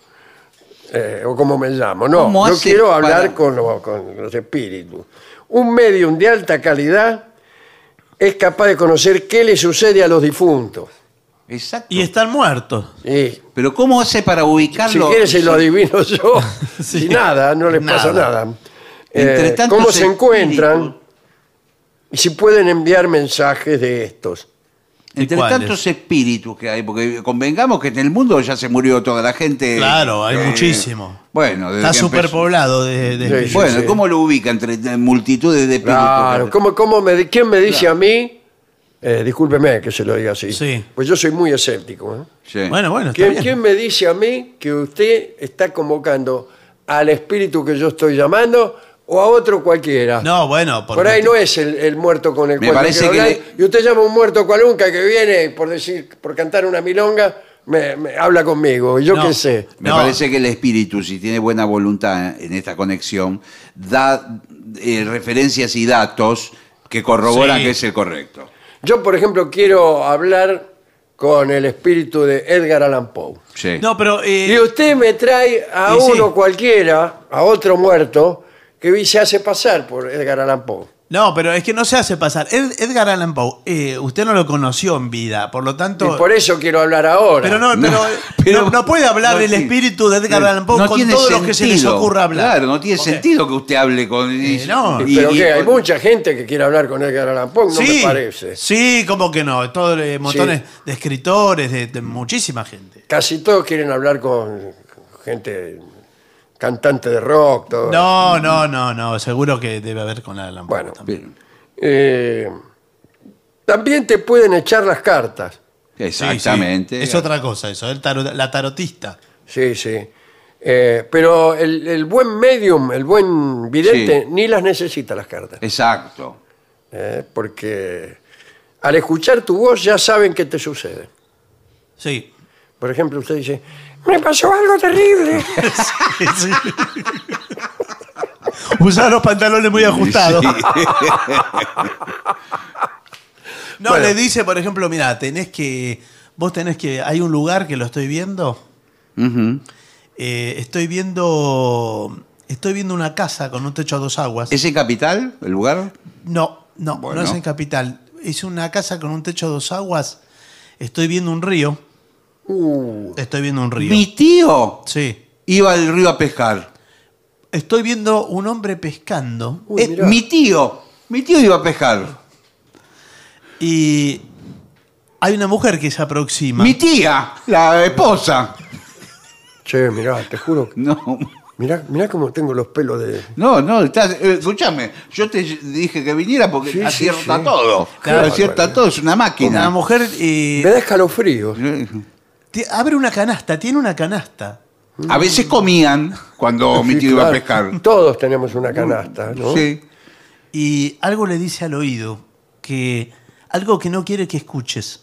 Eh, o cómo me llamo. No, ¿Cómo yo hace quiero hablar para- con, lo- con los espíritus. Un medium de alta calidad es capaz de conocer qué le sucede a los difuntos. Exacto. Y están muertos. Y Pero ¿cómo hace para si ubicarlo? quieres se lo adivino yo. <laughs> Sí. Si nada, no les pasa Nada. nada. Entre Eh, tantos ¿Cómo se encuentran? Y si pueden enviar mensajes de estos. Entre cuáles? tantos espíritus que hay, porque convengamos que en el mundo ya se murió toda la gente. Claro, hay Eh, muchísimo. Bueno, desde Está superpoblado de, de Sí. Bueno, sí. ¿cómo lo ubica entre multitudes de espíritus? Claro, ¿cómo, cómo me, ¿quién me dice a mí? Eh, discúlpeme que se lo diga así. Sí. Pues yo soy muy escéptico. ¿eh? Sí. Bueno, bueno, está ¿Quién, bien. quién me dice a mí que usted está convocando al espíritu que yo estoy llamando o a otro cualquiera? No, bueno, Por ahí no es el, el muerto con el Me cual parece que hablar, y usted llama a un muerto cualunca que viene por decir, por cantar una milonga, me, me habla conmigo, y yo No. qué sé. Me No. parece que el espíritu, si tiene buena voluntad en esta conexión, da eh, referencias y datos que corroboran Sí. que es el correcto. Yo, por ejemplo, quiero hablar con el espíritu de Edgar Allan Poe. Sí. No, pero. eh, Y usted me trae a sí. uno cualquiera, a otro muerto, que se hace pasar por Edgar Allan Poe. no, pero es que no se hace pasar. Ed- Edgar Allan Poe, eh, usted no lo conoció en vida, por lo tanto. Y por eso quiero hablar ahora. Pero no, No, pero, <laughs> pero- no, no puede hablar no del espíritu de Edgar Allan Poe No con tiene todo lo que se les sentido. ocurra hablar. Claro, no tiene sentido que usted hable con. y- Eh, no. y- ¿Pero y- qué? Hay con- mucha gente que quiere hablar con Edgar Allan Poe, no sí, me parece. Sí, como que no. Todo, eh, montones Sí. de escritores, de, de muchísima gente. Casi todos quieren hablar con gente cantante de rock, todo. No, no, no, no. Seguro que debe haber con Allan Poe Bueno. también. Bien. Eh, también te pueden echar las cartas. Sí, sí. Exactamente. Es otra cosa eso, el tarot- la tarotista. Sí, sí. Eh, pero el, el buen medium, el buen vidente, Sí. ni las necesita las cartas. Exacto. eh, porque al escuchar tu voz ya saben qué te sucede. Sí. Por ejemplo, usted dice, me pasó algo terrible. sí. <laughs> Usaba los pantalones muy ajustados. <laughs> No, Bueno. le dice, por ejemplo, mira, tenés que. Vos tenés que. Hay un lugar que lo estoy viendo. Eh, estoy viendo. Estoy viendo una casa con un techo a dos aguas. ¿Es en capital el lugar? No, no, Bueno. no es en capital. Es una casa con un techo a dos aguas. Estoy viendo un río. Uh, Estoy viendo un río. Mi tío Sí. iba al río a pescar. Estoy viendo un hombre pescando. Uy, Eh, mirá. mi tío, mi tío iba a pescar. Y hay una mujer que se aproxima. Mi tía, la esposa. che, mirá, te juro. No, Mirá, mirá cómo tengo los pelos de... no, no, estás, eh, escúchame, yo te dije que viniera porque Sí, sí, acierta sí. todo. Claro. acierta todo, es una Una máquina. mujer eh, Me da escalofríos. ti- abre una canasta, tiene una canasta. A veces comían cuando <laughs> mi tío iba a claro. pescar. Todos tenemos una canasta, ¿no? Sí. Y algo le dice al oído que algo que no quiere que escuches.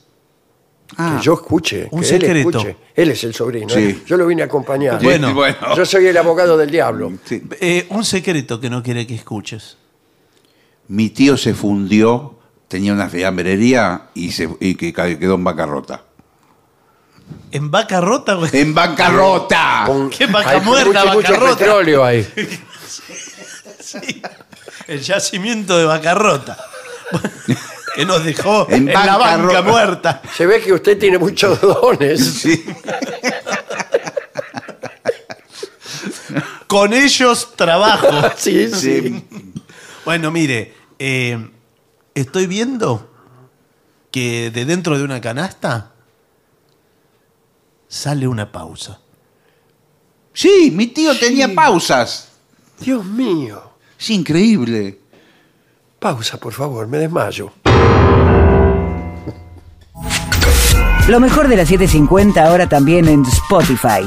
que yo escuche. un que secreto. Él, escuche. él es el sobrino. Sí. ¿eh? Yo lo vine a acompañar. Bueno. bueno. Yo soy el abogado del diablo. Sí. Eh, un secreto que no quiere que escuches. Mi tío se fundió, tenía una fiambrería y, se, y que quedó en bancarrota. ¿En vaca rota? güey? ¡En bancarrota! Con- Qué vaca hay muerta, mucho, mucho bancarrota. petróleo ahí. <laughs> Sí. El yacimiento de vaca rota. <laughs> que nos dejó En en, la banca muerta. Se ve que usted tiene muchos <laughs> dones. Sí. Con ellos trabajo. Sí, sí. Sí. Bueno, mire, eh, estoy viendo que de dentro de una canasta sale una pausa. Sí, mi tío tenía pausas. Dios mío. Es increíble. Pausa, por favor, me desmayo. Lo mejor de la 750 ahora también en Spotify.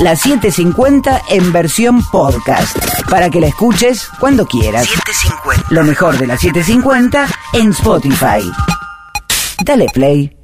La 750 en versión podcast. Para que la escuches cuando quieras. Lo mejor de la 750 en Spotify. Dale play.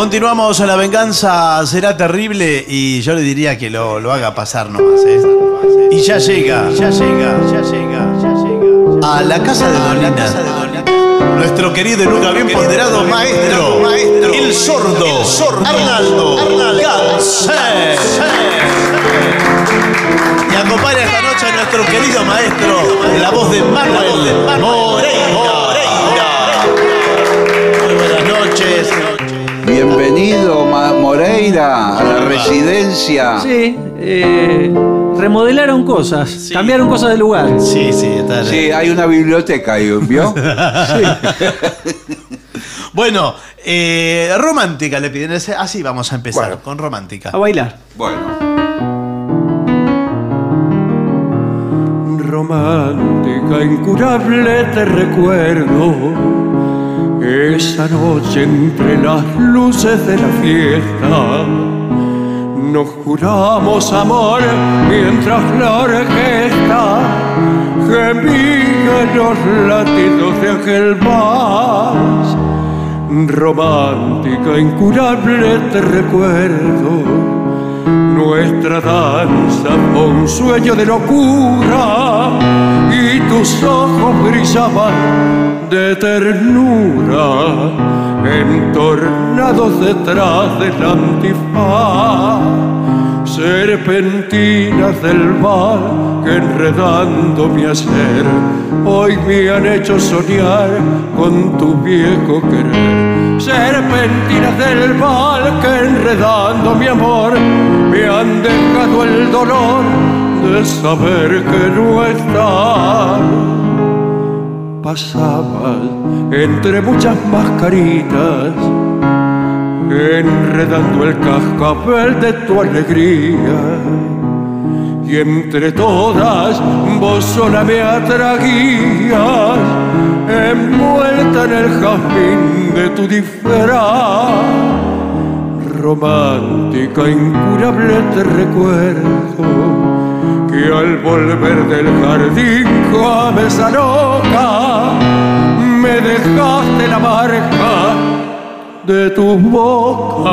Continuamos a la venganza, será terrible y yo le diría que lo, lo haga pasar nomás. ¿eh? Y ya llega, ya llega, ya llega, ya llega. A la casa de Dolina. Nuestro querido y nunca bien ponderado maestro, el sordo, Arnaldo, Gansé. Y acompaña esta noche a nuestro querido maestro, la voz de Manuel Moreira. Bienvenido, Moreira, a la residencia. Sí, eh, remodelaron cosas, cambiaron cosas de lugar. Sí, sí, está Sí, hay una biblioteca ahí, ¿vio? <laughs> Bueno, eh, romántica le piden. ese- Así vamos a empezar, Bueno. con romántica. A bailar. Bueno, romántica, incurable te recuerdo. Esa noche entre las luces de la fiesta, nos juramos amor mientras la orquesta gemía los latidos de aquel vals. Romántica, incurable te recuerdo. Nuestra danza fue un sueño de locura y tus ojos brillaban de ternura, entornados detrás del antifaz, serpentinas del mal que enredando mi hacer, hoy me han hecho soñar con tu viejo querer. Serpentinas del mal que enredando mi amor, me han dejado el dolor de saber que no estás pasabas entre muchas mascaritas, enredando el cascabel de tu alegría. Y entre todas vos sola me atraguías, envuelta en el jazmín de tu disfraz. Romántica, incurable te recuerdo que al volver del jardín cabeza loca me dejaste la marca de tu boca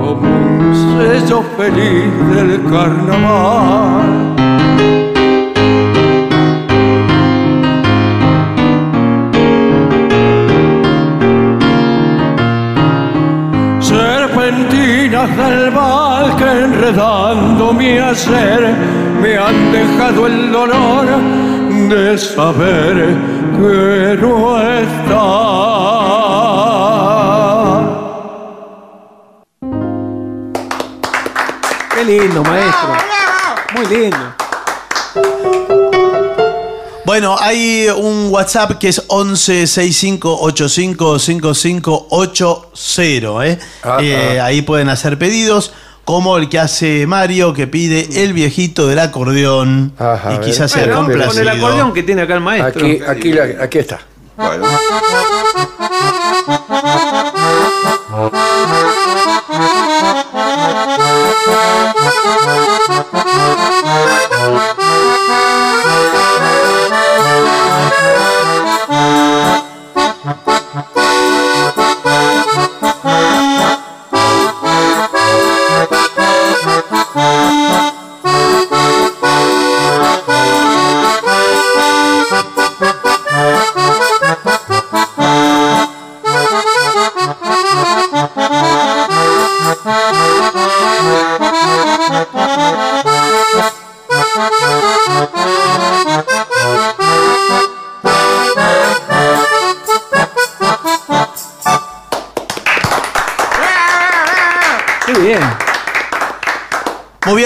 como un sello feliz del carnaval. Que enredando mi hacer me han dejado el dolor de saber que no está. Qué lindo, maestro. Muy lindo. Bueno, hay un WhatsApp que es 1165855580, ¿eh? Ah, Eh, ah. Ahí pueden hacer pedidos, como el que hace Mario, que pide el viejito del acordeón Ajá, y quizás sea Bueno, con el complacido. acordeón que tiene acá el maestro. Aquí, aquí, la- aquí está. Bueno. <laughs>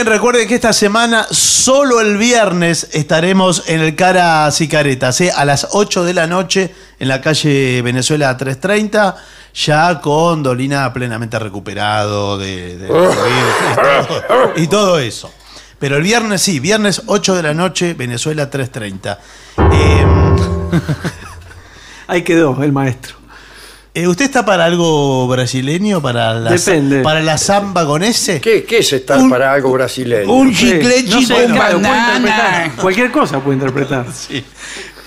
bien, recuerden que esta semana, solo el viernes, estaremos en el Cara Cicaretas, ¿eh? a las 8 de la noche en la calle Venezuela 330, ya con Dolina plenamente recuperado de, de COVID y todo- y todo eso. Pero el viernes sí, viernes 8 de la noche, Venezuela 330. Eh, Ahí quedó el maestro. Eh, ¿Usted está para algo brasileño? ¿Para la, Depende. ¿Para la samba con ese? ¿Qué, qué es estar para algo brasileño? Un chicle no sé, claro, puede interpretar. Cualquier cosa puede interpretar. <laughs> Sí,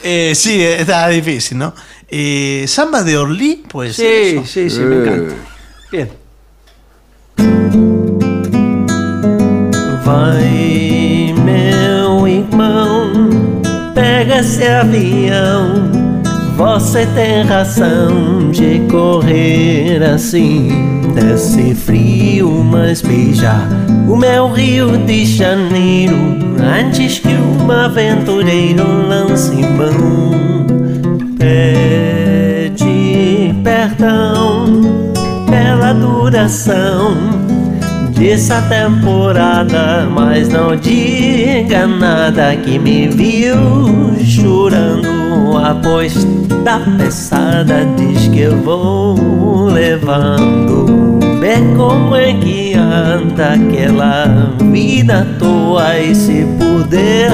Eh, sí está difícil, ¿no? Eh, ¿Samba de Orly? Pues Sí, sí, sí, me encanta. Bien. Vai, meu irmão, pega esse avião. Você tem razão de correr assim. Desse frio, mas beijar o meu Rio de Janeiro. Antes que um aventureiro lance mão. Pede perdão pela duração dessa temporada, mas não diga nada que me viu chorando após da pesada. Diz que eu vou levando. Vê como é que anda aquela vida à toa e se puder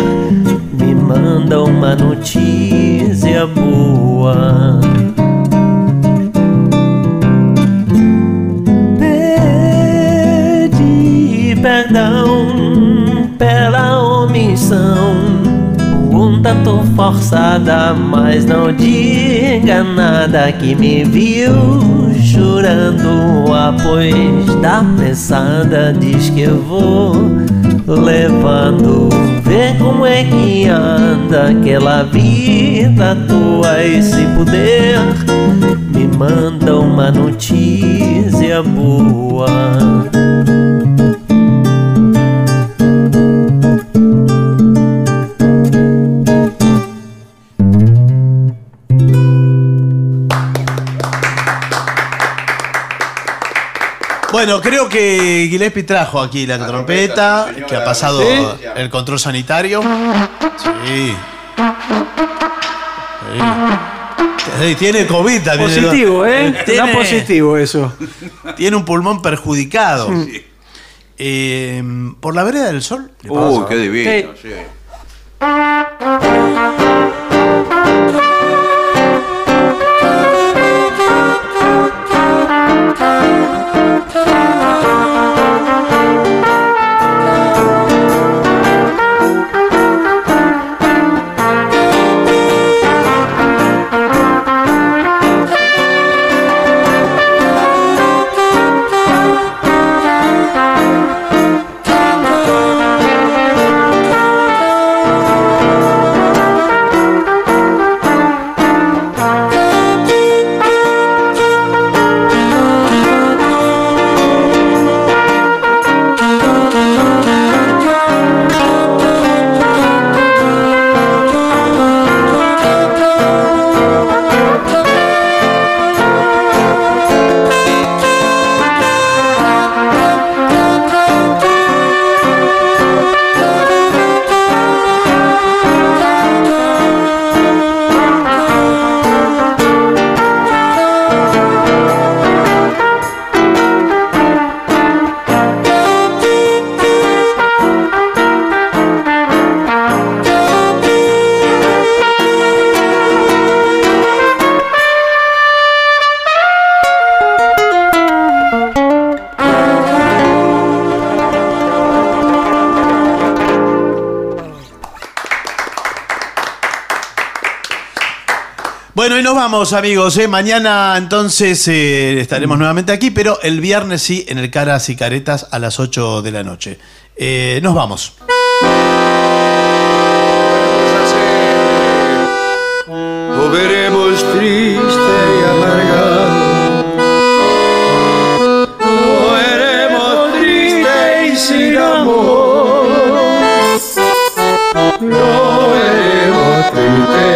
me manda uma notícia boa. Pede perdão pela omissão, tanto forçada, mas não diga nada que me viu chorando após da pesada. Diz que eu vou levando, vê como é que anda aquela vida tua e se puder me manda uma notícia boa. Bueno, creo que Gillespie trajo aquí la, trompeta, trompeta, que ha pasado ¿Sí? el control sanitario. Sí. Sí. Tiene COVID también. Positivo, ¿eh? Tiene, Da positivo eso. tiene un pulmón perjudicado. Eh, ¿Por la vereda del sol? ¿Le Uh, qué divino, sí. Nos vamos, amigos. ¿eh? Mañana entonces eh, estaremos nuevamente aquí, pero el viernes sí, en el Caras y Caretas a las 8 de la noche. Eh, nos vamos. Lo veremos triste y amargado. Lo veremos triste y sin amor. Lo veremos triste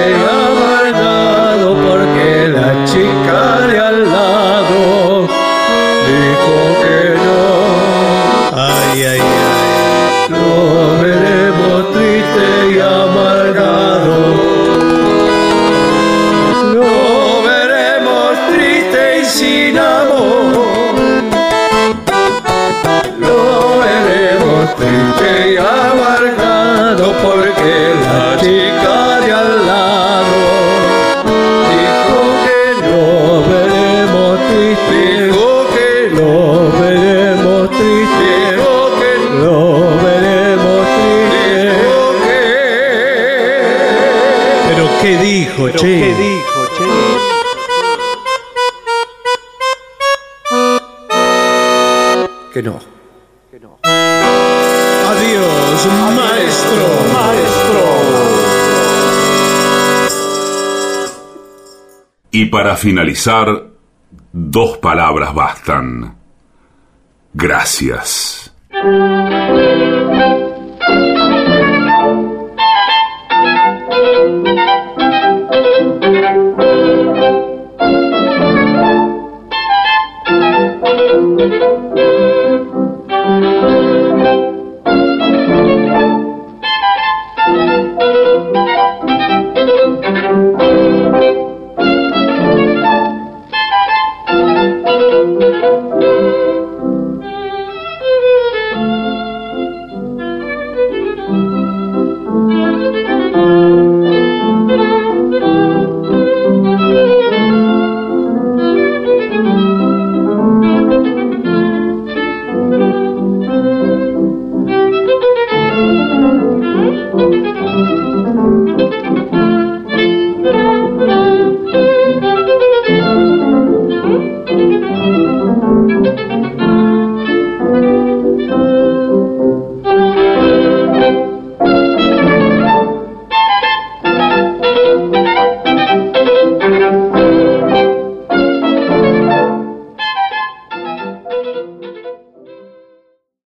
Pero ¿qué dijo, che? ¿Qué dijo, che? Que no. Adiós, maestro. Maestro. Y para finalizar, dos palabras bastan. Gracias.